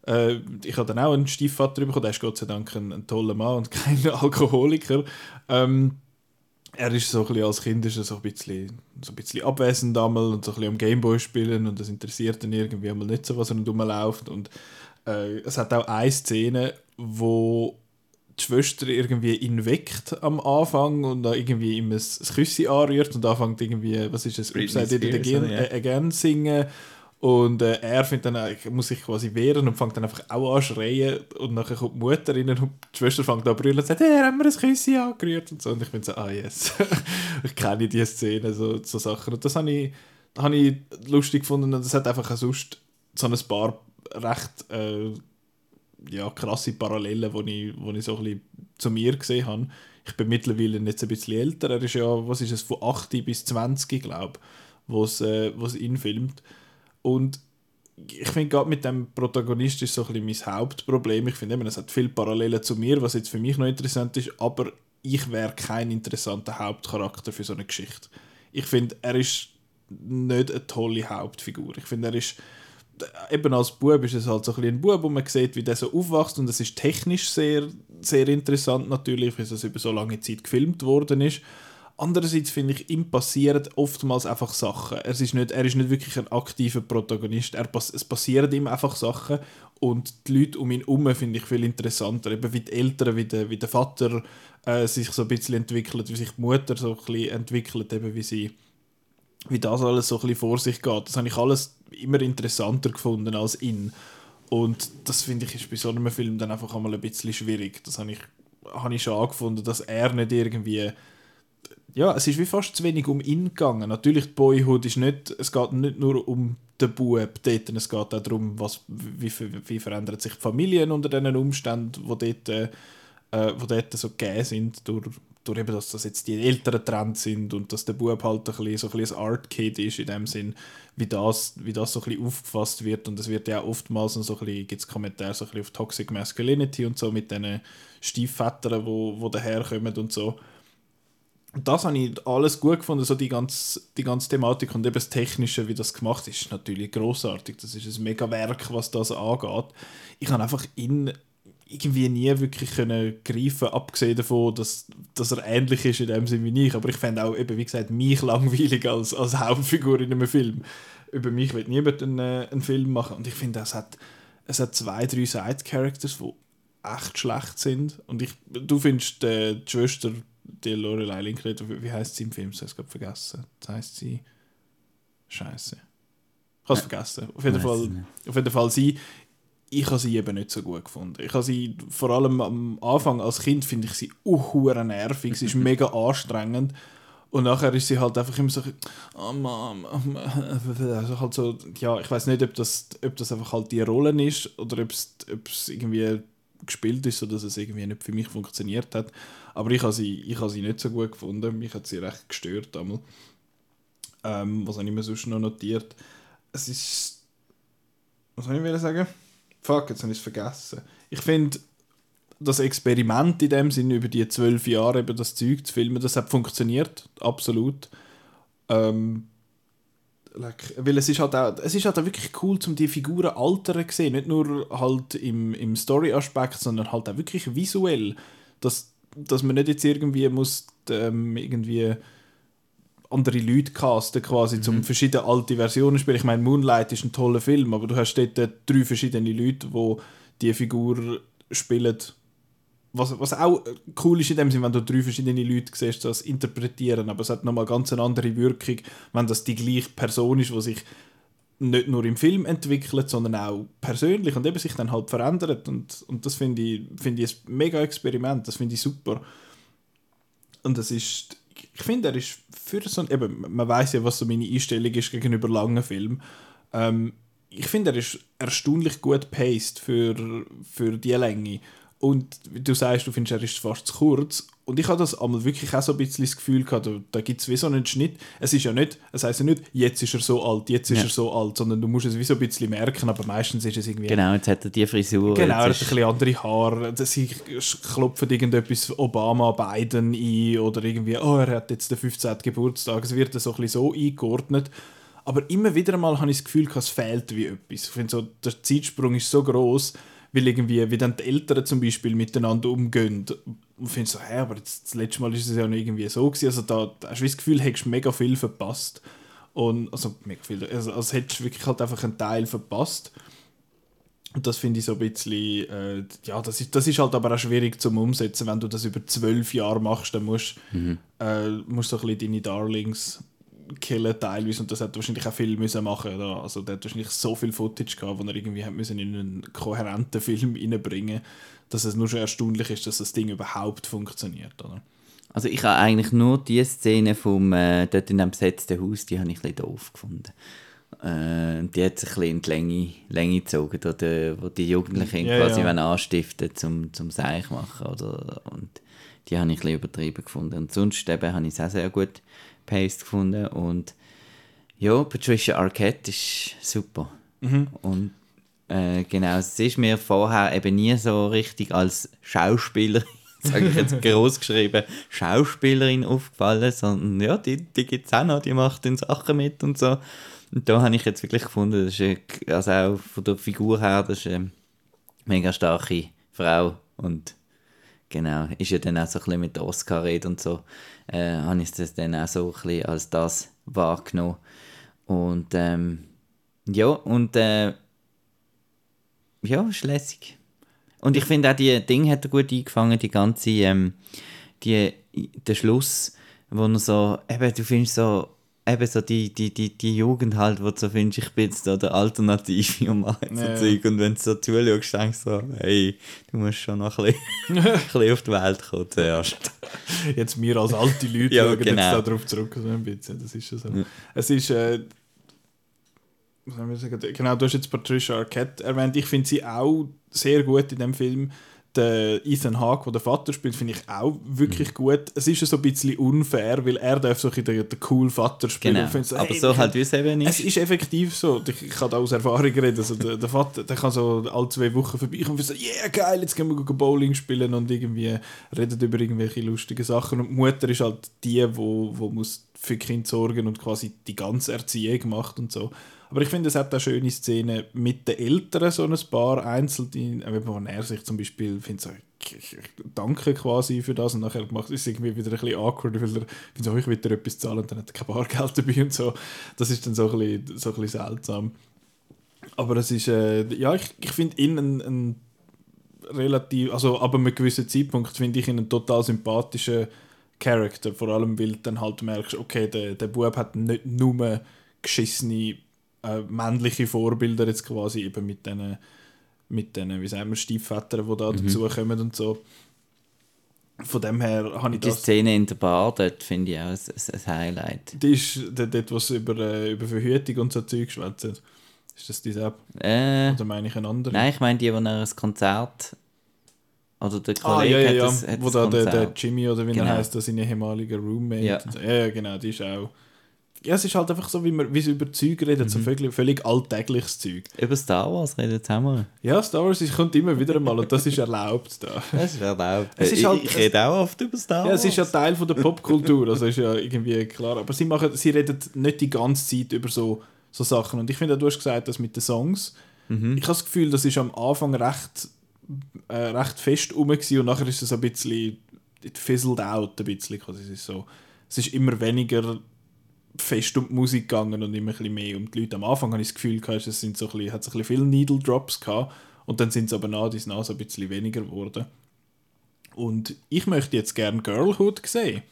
Äh, ich habe dann auch einen Stiefvater bekommen, der ist Gott sei Dank ein, ein toller Mann und <laughs> kein Alkoholiker. Ähm, er ist so ein bisschen, als Kind ist er so ein bisschen, so ein bisschen abwesend einmal und so ein bisschen am Gameboy spielen und das interessiert dann irgendwie einmal nicht so, was er rumläuft und äh, es hat auch eine Szene, wo die Schwester irgendwie ihn weckt am Anfang und da irgendwie ihm ein, ein Küssi anrührt und anfängt irgendwie, was ist es, Upside It Again, ja. again singen und äh, er findet dann, äh, muss sich quasi wehren und fängt dann einfach auch an schreien und dann kommt die Mutter rein und die Schwester fängt an zu brüllen und sagt, hey, haben wir ein Küssi angerührt und so und ich bin so, ah yes, <laughs> ich kenne diese Szene, so, so Sachen und das habe ich, hab ich lustig gefunden und es hat einfach sonst so ein paar recht äh, ja, krasse Parallelen, die ich, wo ich so ein bisschen zu mir gesehen habe. Ich bin mittlerweile jetzt ein bisschen älter. Er ist ja, was ist es, von 8 bis 20, glaube ich, was äh, ihn filmt. Und ich finde gerade mit dem Protagonist ist so ein bisschen mein Hauptproblem. Ich finde es hat viele Parallelen zu mir, was jetzt für mich noch interessant ist, aber ich wäre kein interessanter Hauptcharakter für so eine Geschichte. Ich finde, er ist nicht eine tolle Hauptfigur. Ich finde, er ist eben als Bub ist es halt so ein, ein Bub, wo man sieht, wie der so aufwächst und es ist technisch sehr, sehr interessant natürlich, weil es über so lange Zeit gefilmt worden ist. Andererseits finde ich, ihm passieren oftmals einfach Sachen. Er ist nicht, er ist nicht wirklich ein aktiver Protagonist. Er, es passieren ihm einfach Sachen und die Leute um ihn herum finde ich viel interessanter. Eben wie die Eltern, wie der, wie der Vater äh, sich so ein bisschen entwickelt, wie sich die Mutter so ein bisschen entwickelt, eben wie sie wie das alles so ein bisschen vor sich geht. Das habe ich alles immer interessanter gefunden als ihn. Und das finde ich ist bei so einem Film dann einfach einmal ein bisschen schwierig. Das habe ich, habe ich schon angefunden, dass er nicht irgendwie ja, es ist wie fast zu wenig um ihn gegangen. Natürlich, die Boyhood ist nicht, es geht nicht nur um den Bub dort, es geht auch darum, was, wie, wie verändert sich die Familien unter diesen Umständen, die dort, äh, wo dort so gegeben sind durch, durch eben, dass das jetzt die älteren Trends sind und dass der Bub halt ein bisschen, so ein, ein Art-Kid ist in dem Sinn, wie das, wie das so ein bisschen aufgefasst wird und es wird ja auch oftmals so ein bisschen, gibt es Kommentare so ein bisschen auf Toxic Masculinity und so mit diesen Stiefvätern, wo, wo daherkommen und so. Das habe ich alles gut gefunden, so die ganze, die ganze Thematik und eben das Technische, wie das gemacht ist, ist natürlich großartig. Das ist ein mega Werk, was das angeht. Ich habe einfach in irgendwie nie wirklich können greifen abgesehen davon, dass, dass er ähnlich ist in dem Sinne wie ich. Aber ich fände auch, eben, wie gesagt, mich langweilig als, als Hauptfigur in einem Film. Über mich wird niemand einen, äh, einen Film machen. Und ich finde, es hat, es hat zwei, drei Side-Characters, die echt schlecht sind. Und ich, du findest äh, die Schwester, die Lorelei Linkletter, wie heißt sie im Film? Ich habe es gerade vergessen. Das heißt sie. Scheiße. Ich habe es vergessen. Auf jeden, Fall, auf jeden Fall sie. Ich habe sie eben nicht so gut gefunden. Ich habe sie vor allem am Anfang als Kind finde ich sie uh, nervig. Sie ist <laughs> mega anstrengend. Und nachher ist sie halt einfach immer so, oh Mom, also halt so, ja, ich weiß nicht, ob das, ob das einfach halt die Rolle ist oder ob es, ob es irgendwie gespielt ist, sodass es irgendwie nicht für mich funktioniert hat. Aber ich habe sie, ich habe sie nicht so gut gefunden. Mich hat sie recht gestört damals. Ähm, was habe ich mir sonst noch notiert? Es ist. Was soll ich sagen? Fuck, jetzt habe ich es vergessen. Ich finde, das Experiment in dem Sinne über die zwölf Jahre eben das Zeug zu filmen, das hat funktioniert, absolut. Ähm, weil es ist halt auch, es ist halt auch wirklich cool, um die Figuren altern zu sehen. Nicht nur halt im, im Story-Aspekt, sondern halt auch wirklich visuell. Dass, dass man nicht jetzt irgendwie muss ähm, irgendwie andere Leute casten quasi, mhm. um verschiedene alte Versionen spielen. Ich meine, Moonlight ist ein toller Film, aber du hast dort drei verschiedene Leute, die die Figur spielen was, was auch cool ist in dem Sinne, wenn du drei verschiedene Leute siehst, das interpretieren, aber es hat nochmal ganz eine andere Wirkung, wenn das die gleiche Person ist, die sich nicht nur im Film entwickelt, sondern auch persönlich und eben sich dann halt verändert und, und das finde ich, find ich ein mega Experiment, das finde ich super. Und das ist, ich finde, er ist für so ein, eben, man weiß ja, was so meine Einstellung ist gegenüber langen Filmen, ähm, ich finde, er ist erstaunlich gut paced für, für die Länge und du sagst, du findest, er ist fast zu kurz. Und ich habe das einmal wirklich auch so ein bisschen das Gefühl gehabt, da, da gibt es wie so einen Schnitt. Es ist ja nicht, es heisst ja nicht, jetzt ist er so alt, jetzt ist ja. er so alt, sondern du musst es wie so ein bisschen merken, aber meistens ist es irgendwie... Genau, jetzt hat er die Frisur. Genau, er hat ein bisschen andere Haare, sie klopfen irgendetwas Obama, Biden ein oder irgendwie, oh, er hat jetzt den 15. Geburtstag. Es wird so ein bisschen so eingeordnet. Aber immer wieder mal habe ich das Gefühl, es fehlt wie etwas. Ich finde so, der Zeitsprung ist so groß weil irgendwie, wie dann die Eltern zum Beispiel miteinander umgehen. Und findest so, hä, aber jetzt, das letzte Mal ist es ja noch irgendwie so gewesen. Also da, da hast du das Gefühl, hättest du mega viel verpasst. Und, also mega viel, also, also hättest du wirklich halt einfach einen Teil verpasst. Und das finde ich so ein bisschen, äh, ja, das ist, das ist halt aber auch schwierig zum Umsetzen, wenn du das über zwölf Jahre machst, dann musst mhm. äh, musst du so ein bisschen deine Darlings killen teilweise und das hat wahrscheinlich auch viel müssen machen oder? also der hat wahrscheinlich so viel Footage gehabt, wo er irgendwie hat müssen in einen kohärenten Film reinbringen dass es nur schon erstaunlich ist, dass das Ding überhaupt funktioniert oder? also ich habe eigentlich nur die Szene vom äh, dort in dem besetzten Haus die habe ich ein bisschen doof gefunden äh, die hat sich ein bisschen in die Länge, Länge gezogen, oder, wo die Jugendlichen ja, quasi ja. anstiften zum, zum Seich machen. Oder, und die habe ich ein bisschen übertrieben gefunden. Und sonst eben, habe ich es auch sehr gut Paste gefunden und ja, Patricia Arquette ist super. Mhm. Und äh, genau, es ist mir vorher eben nie so richtig als Schauspielerin, <laughs> sage ich jetzt groß geschrieben, Schauspielerin aufgefallen, sondern ja, die, die gibt es auch noch, die macht den Sachen mit und so. Und da habe ich jetzt wirklich gefunden, das ist eine, also auch von der Figur her, das ist eine mega starke Frau und genau, ist ja dann auch so ein bisschen mit Oscar-Rede und so äh, habe ich das dann auch so ein bisschen als das wahrgenommen. Und ähm, ja, und äh, ja, ist lässig. Und ich finde auch, die Ding hat er gut eingefangen, die ganze, ähm, die, der Schluss, wo er so, eben, du findest so, eben so die, die, die, die Jugend halt, wo du so findest, ich bin jetzt da der Alternative und mache so Zeug. Und wenn du so zuschaust, denkst du so, hey, du musst schon noch ein bisschen, <laughs> <laughs> ein bisschen auf die Welt kommen zuerst. Jetzt wir als alte Leute <laughs> ja, schauen genau. jetzt darauf zurück, so ein bisschen. Das ist schon so. Ja. Es ist, äh, was soll ich sagen? Genau, du hast jetzt Patricia Arquette erwähnt. Ich finde sie auch sehr gut in dem Film der Ethan Hawke, der der Vater spielt, finde ich auch wirklich mhm. gut. Es ist ja so ein bisschen unfair, weil er darf so den, den cool Vater spielen. Genau. So, aber hey, so halt wie es eben ist. Es ist effektiv so. Ich, kann da aus Erfahrung reden. Also der, der Vater, der kann so alle zwei Wochen vorbeikommen und so, yeah, geil, jetzt gehen wir Bowling spielen und irgendwie reden über irgendwelche lustigen Sachen. Und die Mutter ist halt die, wo, wo muss für Kind sorgen und quasi die ganze Erziehung macht und so. Aber ich finde, es hat auch schöne Szenen mit den Eltern, so ein paar einzelne, wo er sich zum Beispiel, finde so, ich, ich, danke quasi für das und nachher macht es irgendwie wieder ein bisschen awkward, weil er findet so, ich will dir etwas zahlen und dann hat er kein Bargeld dabei und so. Das ist dann so ein bisschen, so ein bisschen seltsam. Aber es ist, äh, ja, ich, ich finde ihn ein, ein relativ, also ab einem gewissen Zeitpunkt finde ich ihn einen total sympathischen Charakter, vor allem weil du dann halt merkst, okay, der, der Bub hat nicht nur geschissene äh, männliche Vorbilder jetzt quasi eben mit diesen, mit den, wie sagen wir, Stiefvätern, die da mhm. dazukommen und so. Von dem her habe ich Die das... Szene in der Bar, dort finde ich auch ein, ein Highlight. Die ist dort, dort was über, äh, über Verhütung und so Zeug schwätzen. Ist das diese App? Äh, Oder meine ich eine andere? nein, ich meine die, die nach ein Konzert... Oder der Ah, Kollege ja, ja, hat ja. das, hat Wo da der, der Jimmy oder wie Genau. er heißt, das sein ehemaliger Roommate. Ja. so. ja, ja, genau, die ist auch. Ja, es ist halt einfach so, wie, man, wie sie über Zeug reden, Mhm. so völlig, völlig alltägliches Zeug. Über Star Wars reden haben wir. Ja, Star Wars ist, kommt immer wieder einmal und das ist erlaubt da. Das ist erlaubt. Es ist ich, halt- ich rede auch oft über Star Ja, Wars. es ist ja Teil von der Popkultur, <laughs> also ist ja irgendwie klar. Aber sie, machen, sie reden nicht die ganze Zeit über so, so Sachen. Und ich finde, du hast gesagt, das mit den Songs. Mhm. Ich habe das Gefühl, das ist am Anfang recht, äh, recht fest rum und nachher ist es ein bisschen it fizzled out ein bisschen. quasi. Es ist, so, es ist immer weniger fest um die Musik gegangen und immer ein bisschen mehr um die Leute. Am Anfang habe ich das Gefühl, es sind so ein bisschen, hat es ein bisschen viele Needle Drops gehabt und dann sind es aber nach dies nach ein bisschen weniger geworden. Und ich möchte jetzt gerne Girlhood sehen.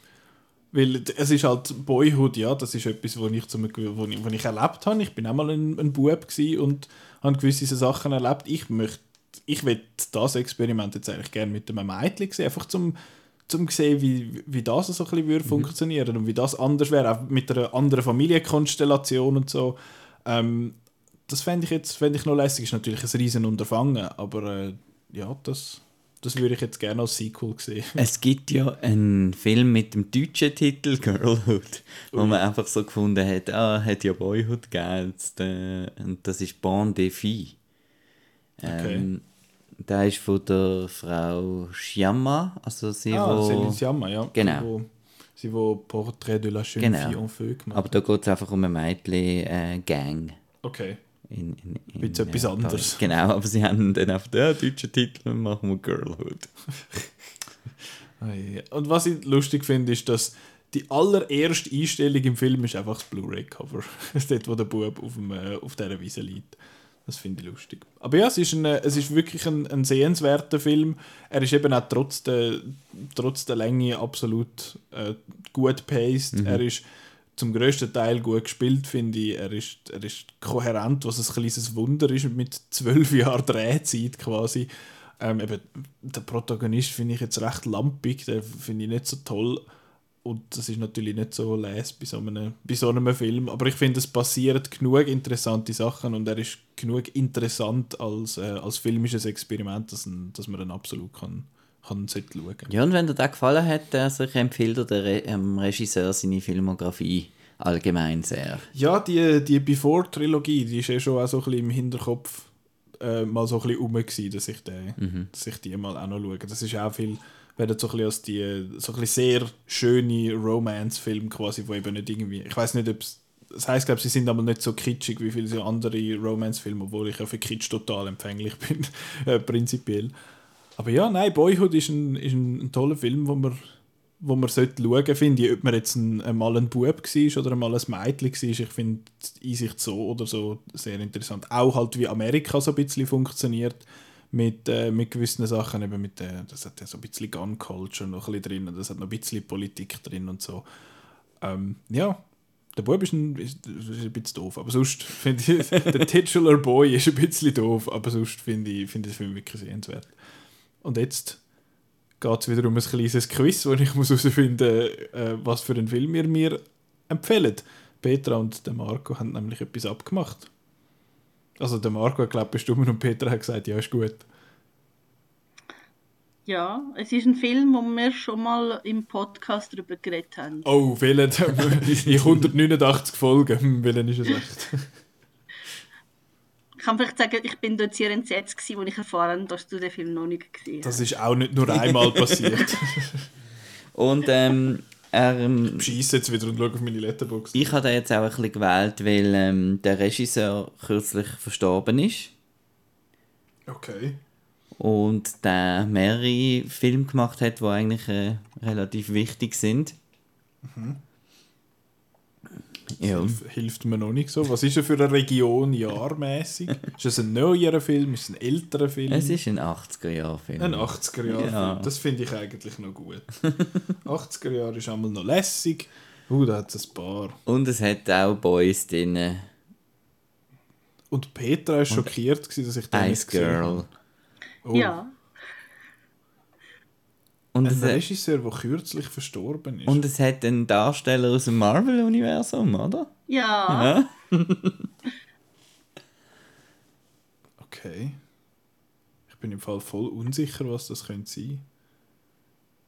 Weil es ist halt Boyhood, ja, das ist etwas, was ich, zum, wo ich, wo ich erlebt habe. Ich bin auch mal ein, ein Bub und habe gewisse Sachen erlebt. Ich möchte, ich will das Experiment jetzt eigentlich gerne mit einem Mädchen sehen, einfach zum, zum sehen, wie, wie das so ein bisschen würde funktionieren und wie das anders wäre, auch mit einer anderen Familienkonstellation und so. Ähm, das fände ich jetzt fände ich noch lässig. Ist natürlich ein riesen Unterfangen, aber äh, ja, das, das würde ich jetzt gerne als Sequel sehen. <laughs> Es gibt ja einen Film mit dem deutschen Titel Girlhood, wo man einfach so gefunden hat, ah, hat ja Boyhood gegeben, äh, und das ist Bon Défi. Ähm, Der ist von der Frau Sciamma, also sie, Ah, wo... Céline Sciamma, ja. Genau. Sie, wo, sie, wo Portrait de la jeune Genau. fille en feu gemacht Aber da geht es einfach um eine Mädchen-Gang. Okay. in, in, in, Bisschen etwas äh, anderes. Genau, <laughs> aber sie haben dann auf den deutschen Titel machen wir Girlhood. <laughs> Und was ich lustig finde, ist, dass die allererste Einstellung im Film ist einfach das Blu-ray-Cover. <laughs> Dort, wo der Bub auf, dem, äh, auf dieser Wiese liegt. Das finde ich lustig. Aber ja, es ist, ein, es ist wirklich ein, ein sehenswerter Film. Er ist eben auch trotz der, trotz der Länge absolut äh, gut paced. Er ist zum größten Teil gut gespielt, finde ich. Er ist, er ist kohärent, was ein kleines Wunder ist mit zwölf Jahren Drehzeit quasi. Ähm, eben, der Protagonist finde ich jetzt recht lampig, den finde ich nicht so toll. Und das ist natürlich nicht so les bei so einem, bei so einem Film. Aber ich finde, es passieren genug interessante Sachen und er ist genug interessant als, äh, als filmisches Experiment, dass, ein, dass man ihn absolut kann, kann schauen Ja, und wenn dir das gefallen hat, also ich empfehle dir der Re dem Regisseur seine Filmografie allgemein sehr. Ja, die, die Before-Trilogie, die ist ja schon auch so ein bisschen im Hinterkopf äh, mal so ein bisschen rum, gewesen, dass ich, den, dass ich die mal auch noch schaue. Das ist auch viel, werden so ein bisschen als die so ein bisschen sehr schöne Romance-Filme quasi, wo eben nicht irgendwie, ich weiß nicht, ob es, das heisst, glaube sie sind aber nicht so kitschig wie viele andere Romance-Filme, obwohl ich ja für Kitsch total empfänglich bin, <laughs> äh, prinzipiell. Aber ja, nein, Boyhood ist ein, ist ein, ein toller Film, wo man wo man sollte schauen finde ich, ob man jetzt ein, einmal ein Bub war oder einmal ein Mädchen war. Ich finde die Einsicht so oder so sehr interessant. Auch halt wie Amerika so ein bisschen funktioniert mit, äh, mit gewissen Sachen. Eben mit, äh, das hat ja so ein bisschen Gun Culture noch ein bisschen drin, das hat noch ein bisschen Politik drin und so. Ähm, ja, der Bub ist ein, ist, ist ein bisschen doof, aber sonst finde ich, <laughs> der Titular Boy ist ein bisschen doof, aber sonst finde ich, finde ich den Film wirklich sehenswert. Und jetzt geht es wieder um ein kleines Quiz, wo ich muss herausfinden äh, was für einen Film ihr mir empfehlt. Petra und der Marco haben nämlich etwas abgemacht. Also der Marco hat glaube bestimmt und Petra hat gesagt, ja, ist gut. Ja, es ist ein Film, wo wir schon mal im Podcast darüber geredet haben. Oh, welchen? <laughs> in 189 Folgen. Welchen ist es echt? Ich kann vielleicht sagen, ich bin dort sehr entsetzt gewesen, als ich erfahren habe, dass du den Film noch nicht gesehen Das hast. ist auch nicht nur einmal passiert. <laughs> Und ähm, er, ähm, Ich jetzt wieder und schaue auf meine Letterbox. ich habe den jetzt auch ein bisschen gewählt, weil ähm, der Regisseur kürzlich verstorben ist Okay. und der mehrere Filme gemacht hat, die eigentlich äh, relativ wichtig sind. Ja. Hilf, hilft mir noch nicht so. Was ist er für eine Region jahrmäßig? ist es ein neuerer Film? Ist es ein älterer Film? Es ist ein 80er-Jahr-Film. Ein 80er-Jahre-Film. Ja. Das finde ich eigentlich noch gut. <laughs> 80er-Jahre ist einmal noch lässig. Uh, da hat es ein paar. Und es hat auch Boys drin. Und Petra war schockiert, gewesen, dass ich den Ice Girl. Oh. Ja. Und Ein Regisseur, der kürzlich verstorben ist. und es hat einen Darsteller aus dem Marvel-Universum, oder? Ja. Ja. <laughs> Okay. Ich bin im Fall voll unsicher, was das könnte sein.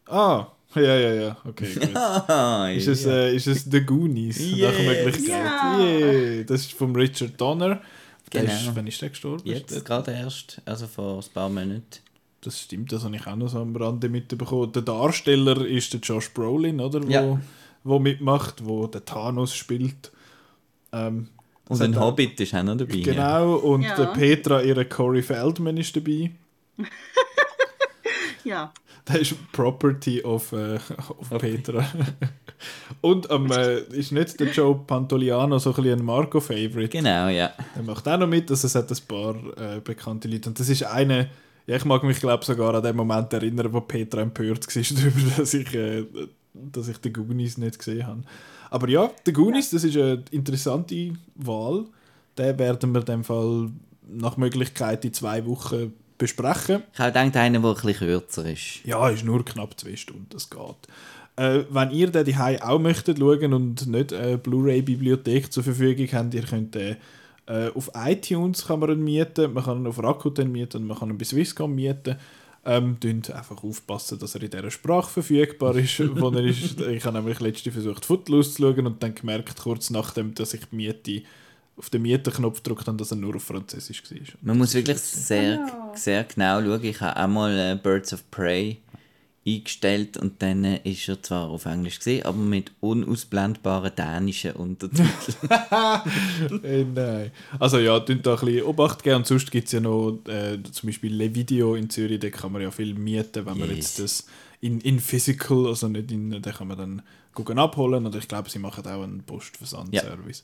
Ah, ja, ja, ja. Okay, gut. <laughs> Ah, Ist es, ja. äh, ist es The Goonies? Yes. Nach Möglichkeit. Ja. Yeah. Das ist von Richard Donner. Der Genau. ist, wann ist der gestorben? Jetzt gerade erst, also vor ein paar Monaten. Das stimmt, das habe ich auch noch so am Rande mitbekommen. Der Darsteller ist der Josh Brolin, oder? Wo, Ja. wo mitmacht, wo der Thanos spielt. Ähm, Und ein Hobbit ist auch noch dabei. ja. Genau, und Ja. der Petra, ihre Corey Feldman ist dabei. <laughs> Ja. Der ist Property of, äh, of Petra. <laughs> und ähm, äh, ist nicht der Joe Pantoliano so ein, bisschen ein Marco-Favorite? Genau, ja. Er macht auch noch mit, also es hat ein paar äh, bekannte Leute. Und das ist eine, ja, ich mag mich glaube sogar an den Moment erinnern, wo Petra empört war darüber, <laughs> dass ich, äh, dass ich den Goonies nicht gesehen habe. Aber ja, der Goonies, das ist eine interessante Wahl. Den werden wir in dem Fall nach Möglichkeit in zwei Wochen besprechen. Ich habe gedacht, einer, der ein bisschen kürzer ist. Ja, ist nur knapp zwei Stunden, das geht. Äh, wenn ihr den daheim auch möchtet schauen und nicht eine Blu-ray-Bibliothek zur Verfügung habt, ihr könnt den äh, auf iTunes kann man ihn mieten, man kann ihn auf Rakuten mieten und man kann ihn bei Swisscom mieten. Ähm, einfach aufpassen, dass er in dieser Sprache verfügbar ist, <laughs> wo er ist. Ich habe nämlich letzte versucht, Footloose zu schauen und dann gemerkt, kurz nachdem, dass ich die Miete auf den Mietenknopf gedrückt habe, dass er nur auf Französisch war. Man muss wirklich sehr, sehr genau schauen. Ich habe einmal äh, Birds of Prey eingestellt und dann ist er zwar auf Englisch gesehen, aber mit unausblendbaren dänischen Untertiteln. <laughs> <laughs> Äh, nein. Also ja, tun da ein bisschen Obacht geben. Und sonst gibt es ja noch äh, zum Beispiel Le Video in Zürich, da kann man ja viel mieten, wenn man Yes. jetzt das in, in physical, also nicht in, da kann man dann gucken abholen. Und ich glaube, sie machen auch einen Postversandservice.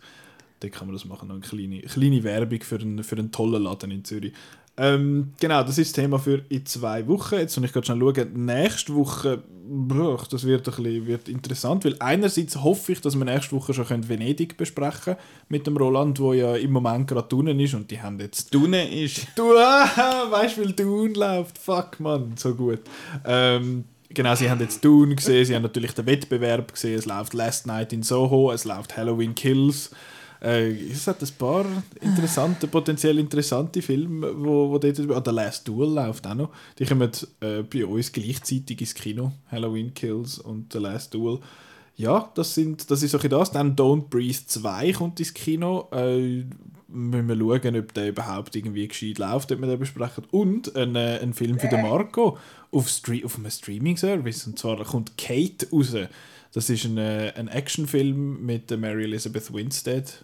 Da kann man das machen, eine kleine, kleine Werbung für einen, für einen tollen Laden in Zürich. Ähm, genau, das ist das Thema für in zwei Wochen. Jetzt muss ich gerade schnell schauen. Nächste Woche, boah, das wird, ein bisschen, wird interessant, weil einerseits hoffe ich, dass wir nächste Woche schon können Venedig besprechen mit dem Roland, wo ja im Moment gerade unten ist und die haben jetzt Dunne ist. Du, <laughs> weißt du, weil Dune läuft. Fuck, Mann, so gut. Ähm, genau, sie haben jetzt Dune gesehen, sie haben natürlich den Wettbewerb gesehen. Es läuft Last Night in Soho, es läuft Halloween Kills. Äh, es hat ein paar interessante, potenziell interessante Filme, wo, wo dort... Ah, The Last Duel läuft auch noch. Die kommen äh, bei uns gleichzeitig ins Kino. Halloween Kills und The Last Duel. Ja, das, sind, das ist auch das. Dann Don't Breathe 2 kommt ins Kino. Äh, müssen wir schauen, ob der überhaupt irgendwie gescheit läuft, ob wir den besprechen. Und ein, äh, ein Film für den Marco auf, Stre auf einem Streaming-Service. Und zwar kommt Kate raus. Das ist ein, äh, ein Actionfilm mit der Mary Elizabeth Winstead.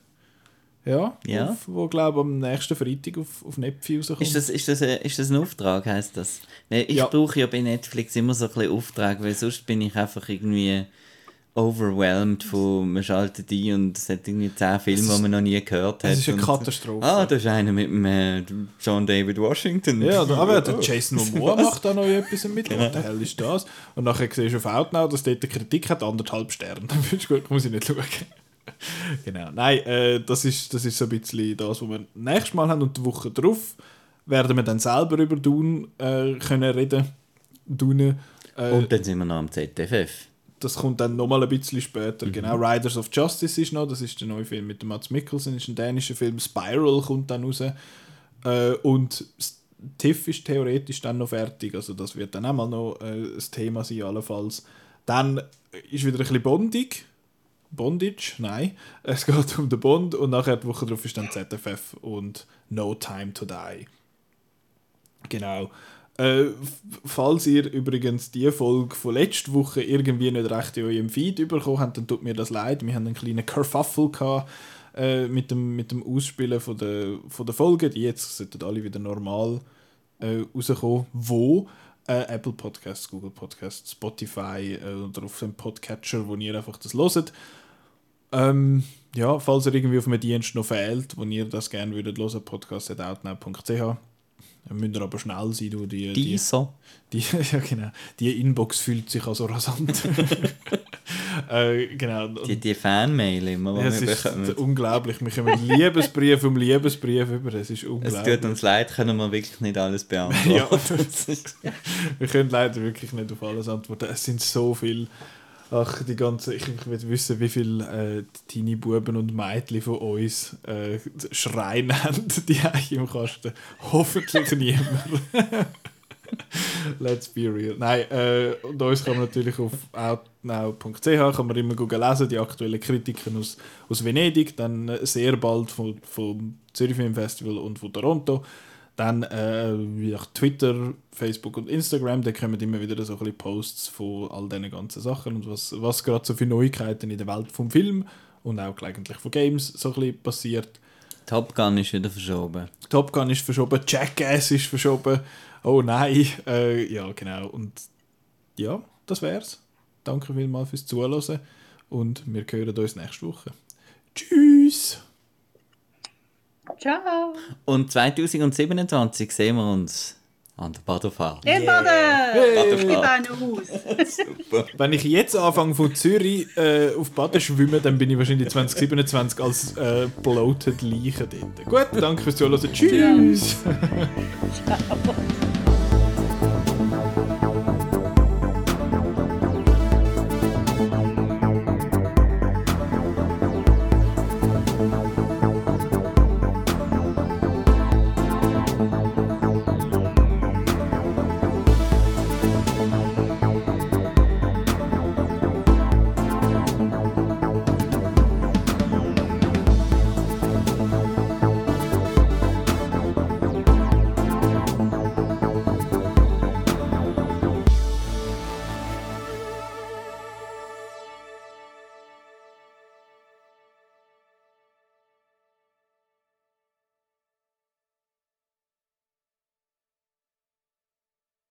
Ja, Ja. Auf, wo glaube am nächsten Freitag auf, auf Netflix rauskommt. Ist das, ist, das, ein- ist das ein Auftrag, heisst das? Ich Ja. brauche ja bei Netflix immer so ein bisschen Auftrag, weil sonst bin ich einfach irgendwie overwhelmed von, man schaltet ein und es hat irgendwie zehn Filme, die man noch nie gehört hat. Es ist eine Katastrophe. Ah, da ist einer mit dem äh, John David Washington. Ja, da, aber der Oh. Jason Momoa macht da noch <laughs> etwas mit. Genau. Was der hell ist das? Und nachher siehst du auf Outnow, dass dort eine Kritik hat, anderthalb Sterne. <laughs> Dann findest du gut, muss ich nicht schauen. <laughs> genau. Nein, äh, das, ist, das ist so ein bisschen das, was wir nächstes Mal haben. Und die Woche drauf werden wir dann selber über Dune äh, können reden. Dune. Äh, Und dann sind wir noch am ZFF. das kommt dann nochmal ein bisschen später. Mhm. Genau, Riders of Justice ist noch, das ist der neue Film mit dem Mats Mikkelsen, ist ein dänischer Film. Spiral kommt dann raus. Äh, und TIFF ist theoretisch dann noch fertig, also das wird dann auch mal noch äh, ein Thema sein, allenfalls. Dann ist wieder ein bisschen Bondig. Bondage? Nein. Es geht um den Bond und nachher die Woche drauf ist dann ZFF und No Time to Die. Genau. Äh, falls ihr übrigens die Folge von letzter Woche irgendwie nicht recht in eurem Feed bekommen habt, dann tut mir das leid. Wir haben einen kleinen Kerfuffle gehabt, äh, mit, dem, mit dem Ausspielen von der, von der Folge. Die jetzt sollten alle wieder normal äh, rauskommen. Wo? Äh, Apple Podcasts, Google Podcasts, Spotify äh, oder auf dem Podcatcher, wo ihr einfach das hört. Ähm, ja, falls ihr irgendwie auf einem Dienst noch fehlt, wo ihr das gerne würdet hören, podcast.outnow.ch. Dann müsst ihr aber schnell sein, du, die, die, Dieser. die, <laughs> ja, genau. die Inbox fühlt sich also rasant. <laughs> äh, genau. Die, die Fanmail immer, die es wir ist bekommen. unglaublich. Wir kommen Liebesbrief um Liebesbrief über. Es ist Es unglaublich. tut uns leid, können wir wirklich nicht alles <laughs> beantworten. Ja, wir können leider wirklich nicht auf alles antworten. Es sind so viele. Ach, die ganze, ich, ich will wissen, wie viele äh, Teenie Buben und Mädchen von uns äh, Schreien haben, <laughs> die eigentlich im Kasten. Hoffentlich <laughs> niemand. <laughs> Let's be real. Nein, äh, und uns kann man natürlich auf outnow.ch kann man immer gut lesen, die aktuellen Kritiken aus, aus Venedig, dann äh, sehr bald vom, vom Zürich Film Festival und von Toronto. Dann äh, wie auch Twitter, Facebook und Instagram, da kommen immer wieder so ein bisschen Posts von all diesen ganzen Sachen und was, was gerade so für Neuigkeiten in der Welt vom Film und auch eigentlich von Games so ein bisschen passiert. Top Gun ist wieder verschoben. Top Gun ist verschoben, Jackass ist verschoben. Oh nein, äh, ja genau. Und ja, das wär's. Danke vielmals fürs Zuhören und wir hören uns nächste Woche. Tschüss! Ciao. Und 2027 sehen wir uns an der Badefahrt. In Baden! Bin aus. <laughs> Super. Wenn ich jetzt anfange von Zürich äh, auf Baden schwimmen, dann bin ich wahrscheinlich 2027 als äh, bloated Leiche dort. Gut, danke fürs Zuhören. Tschüss! Ciao. <laughs>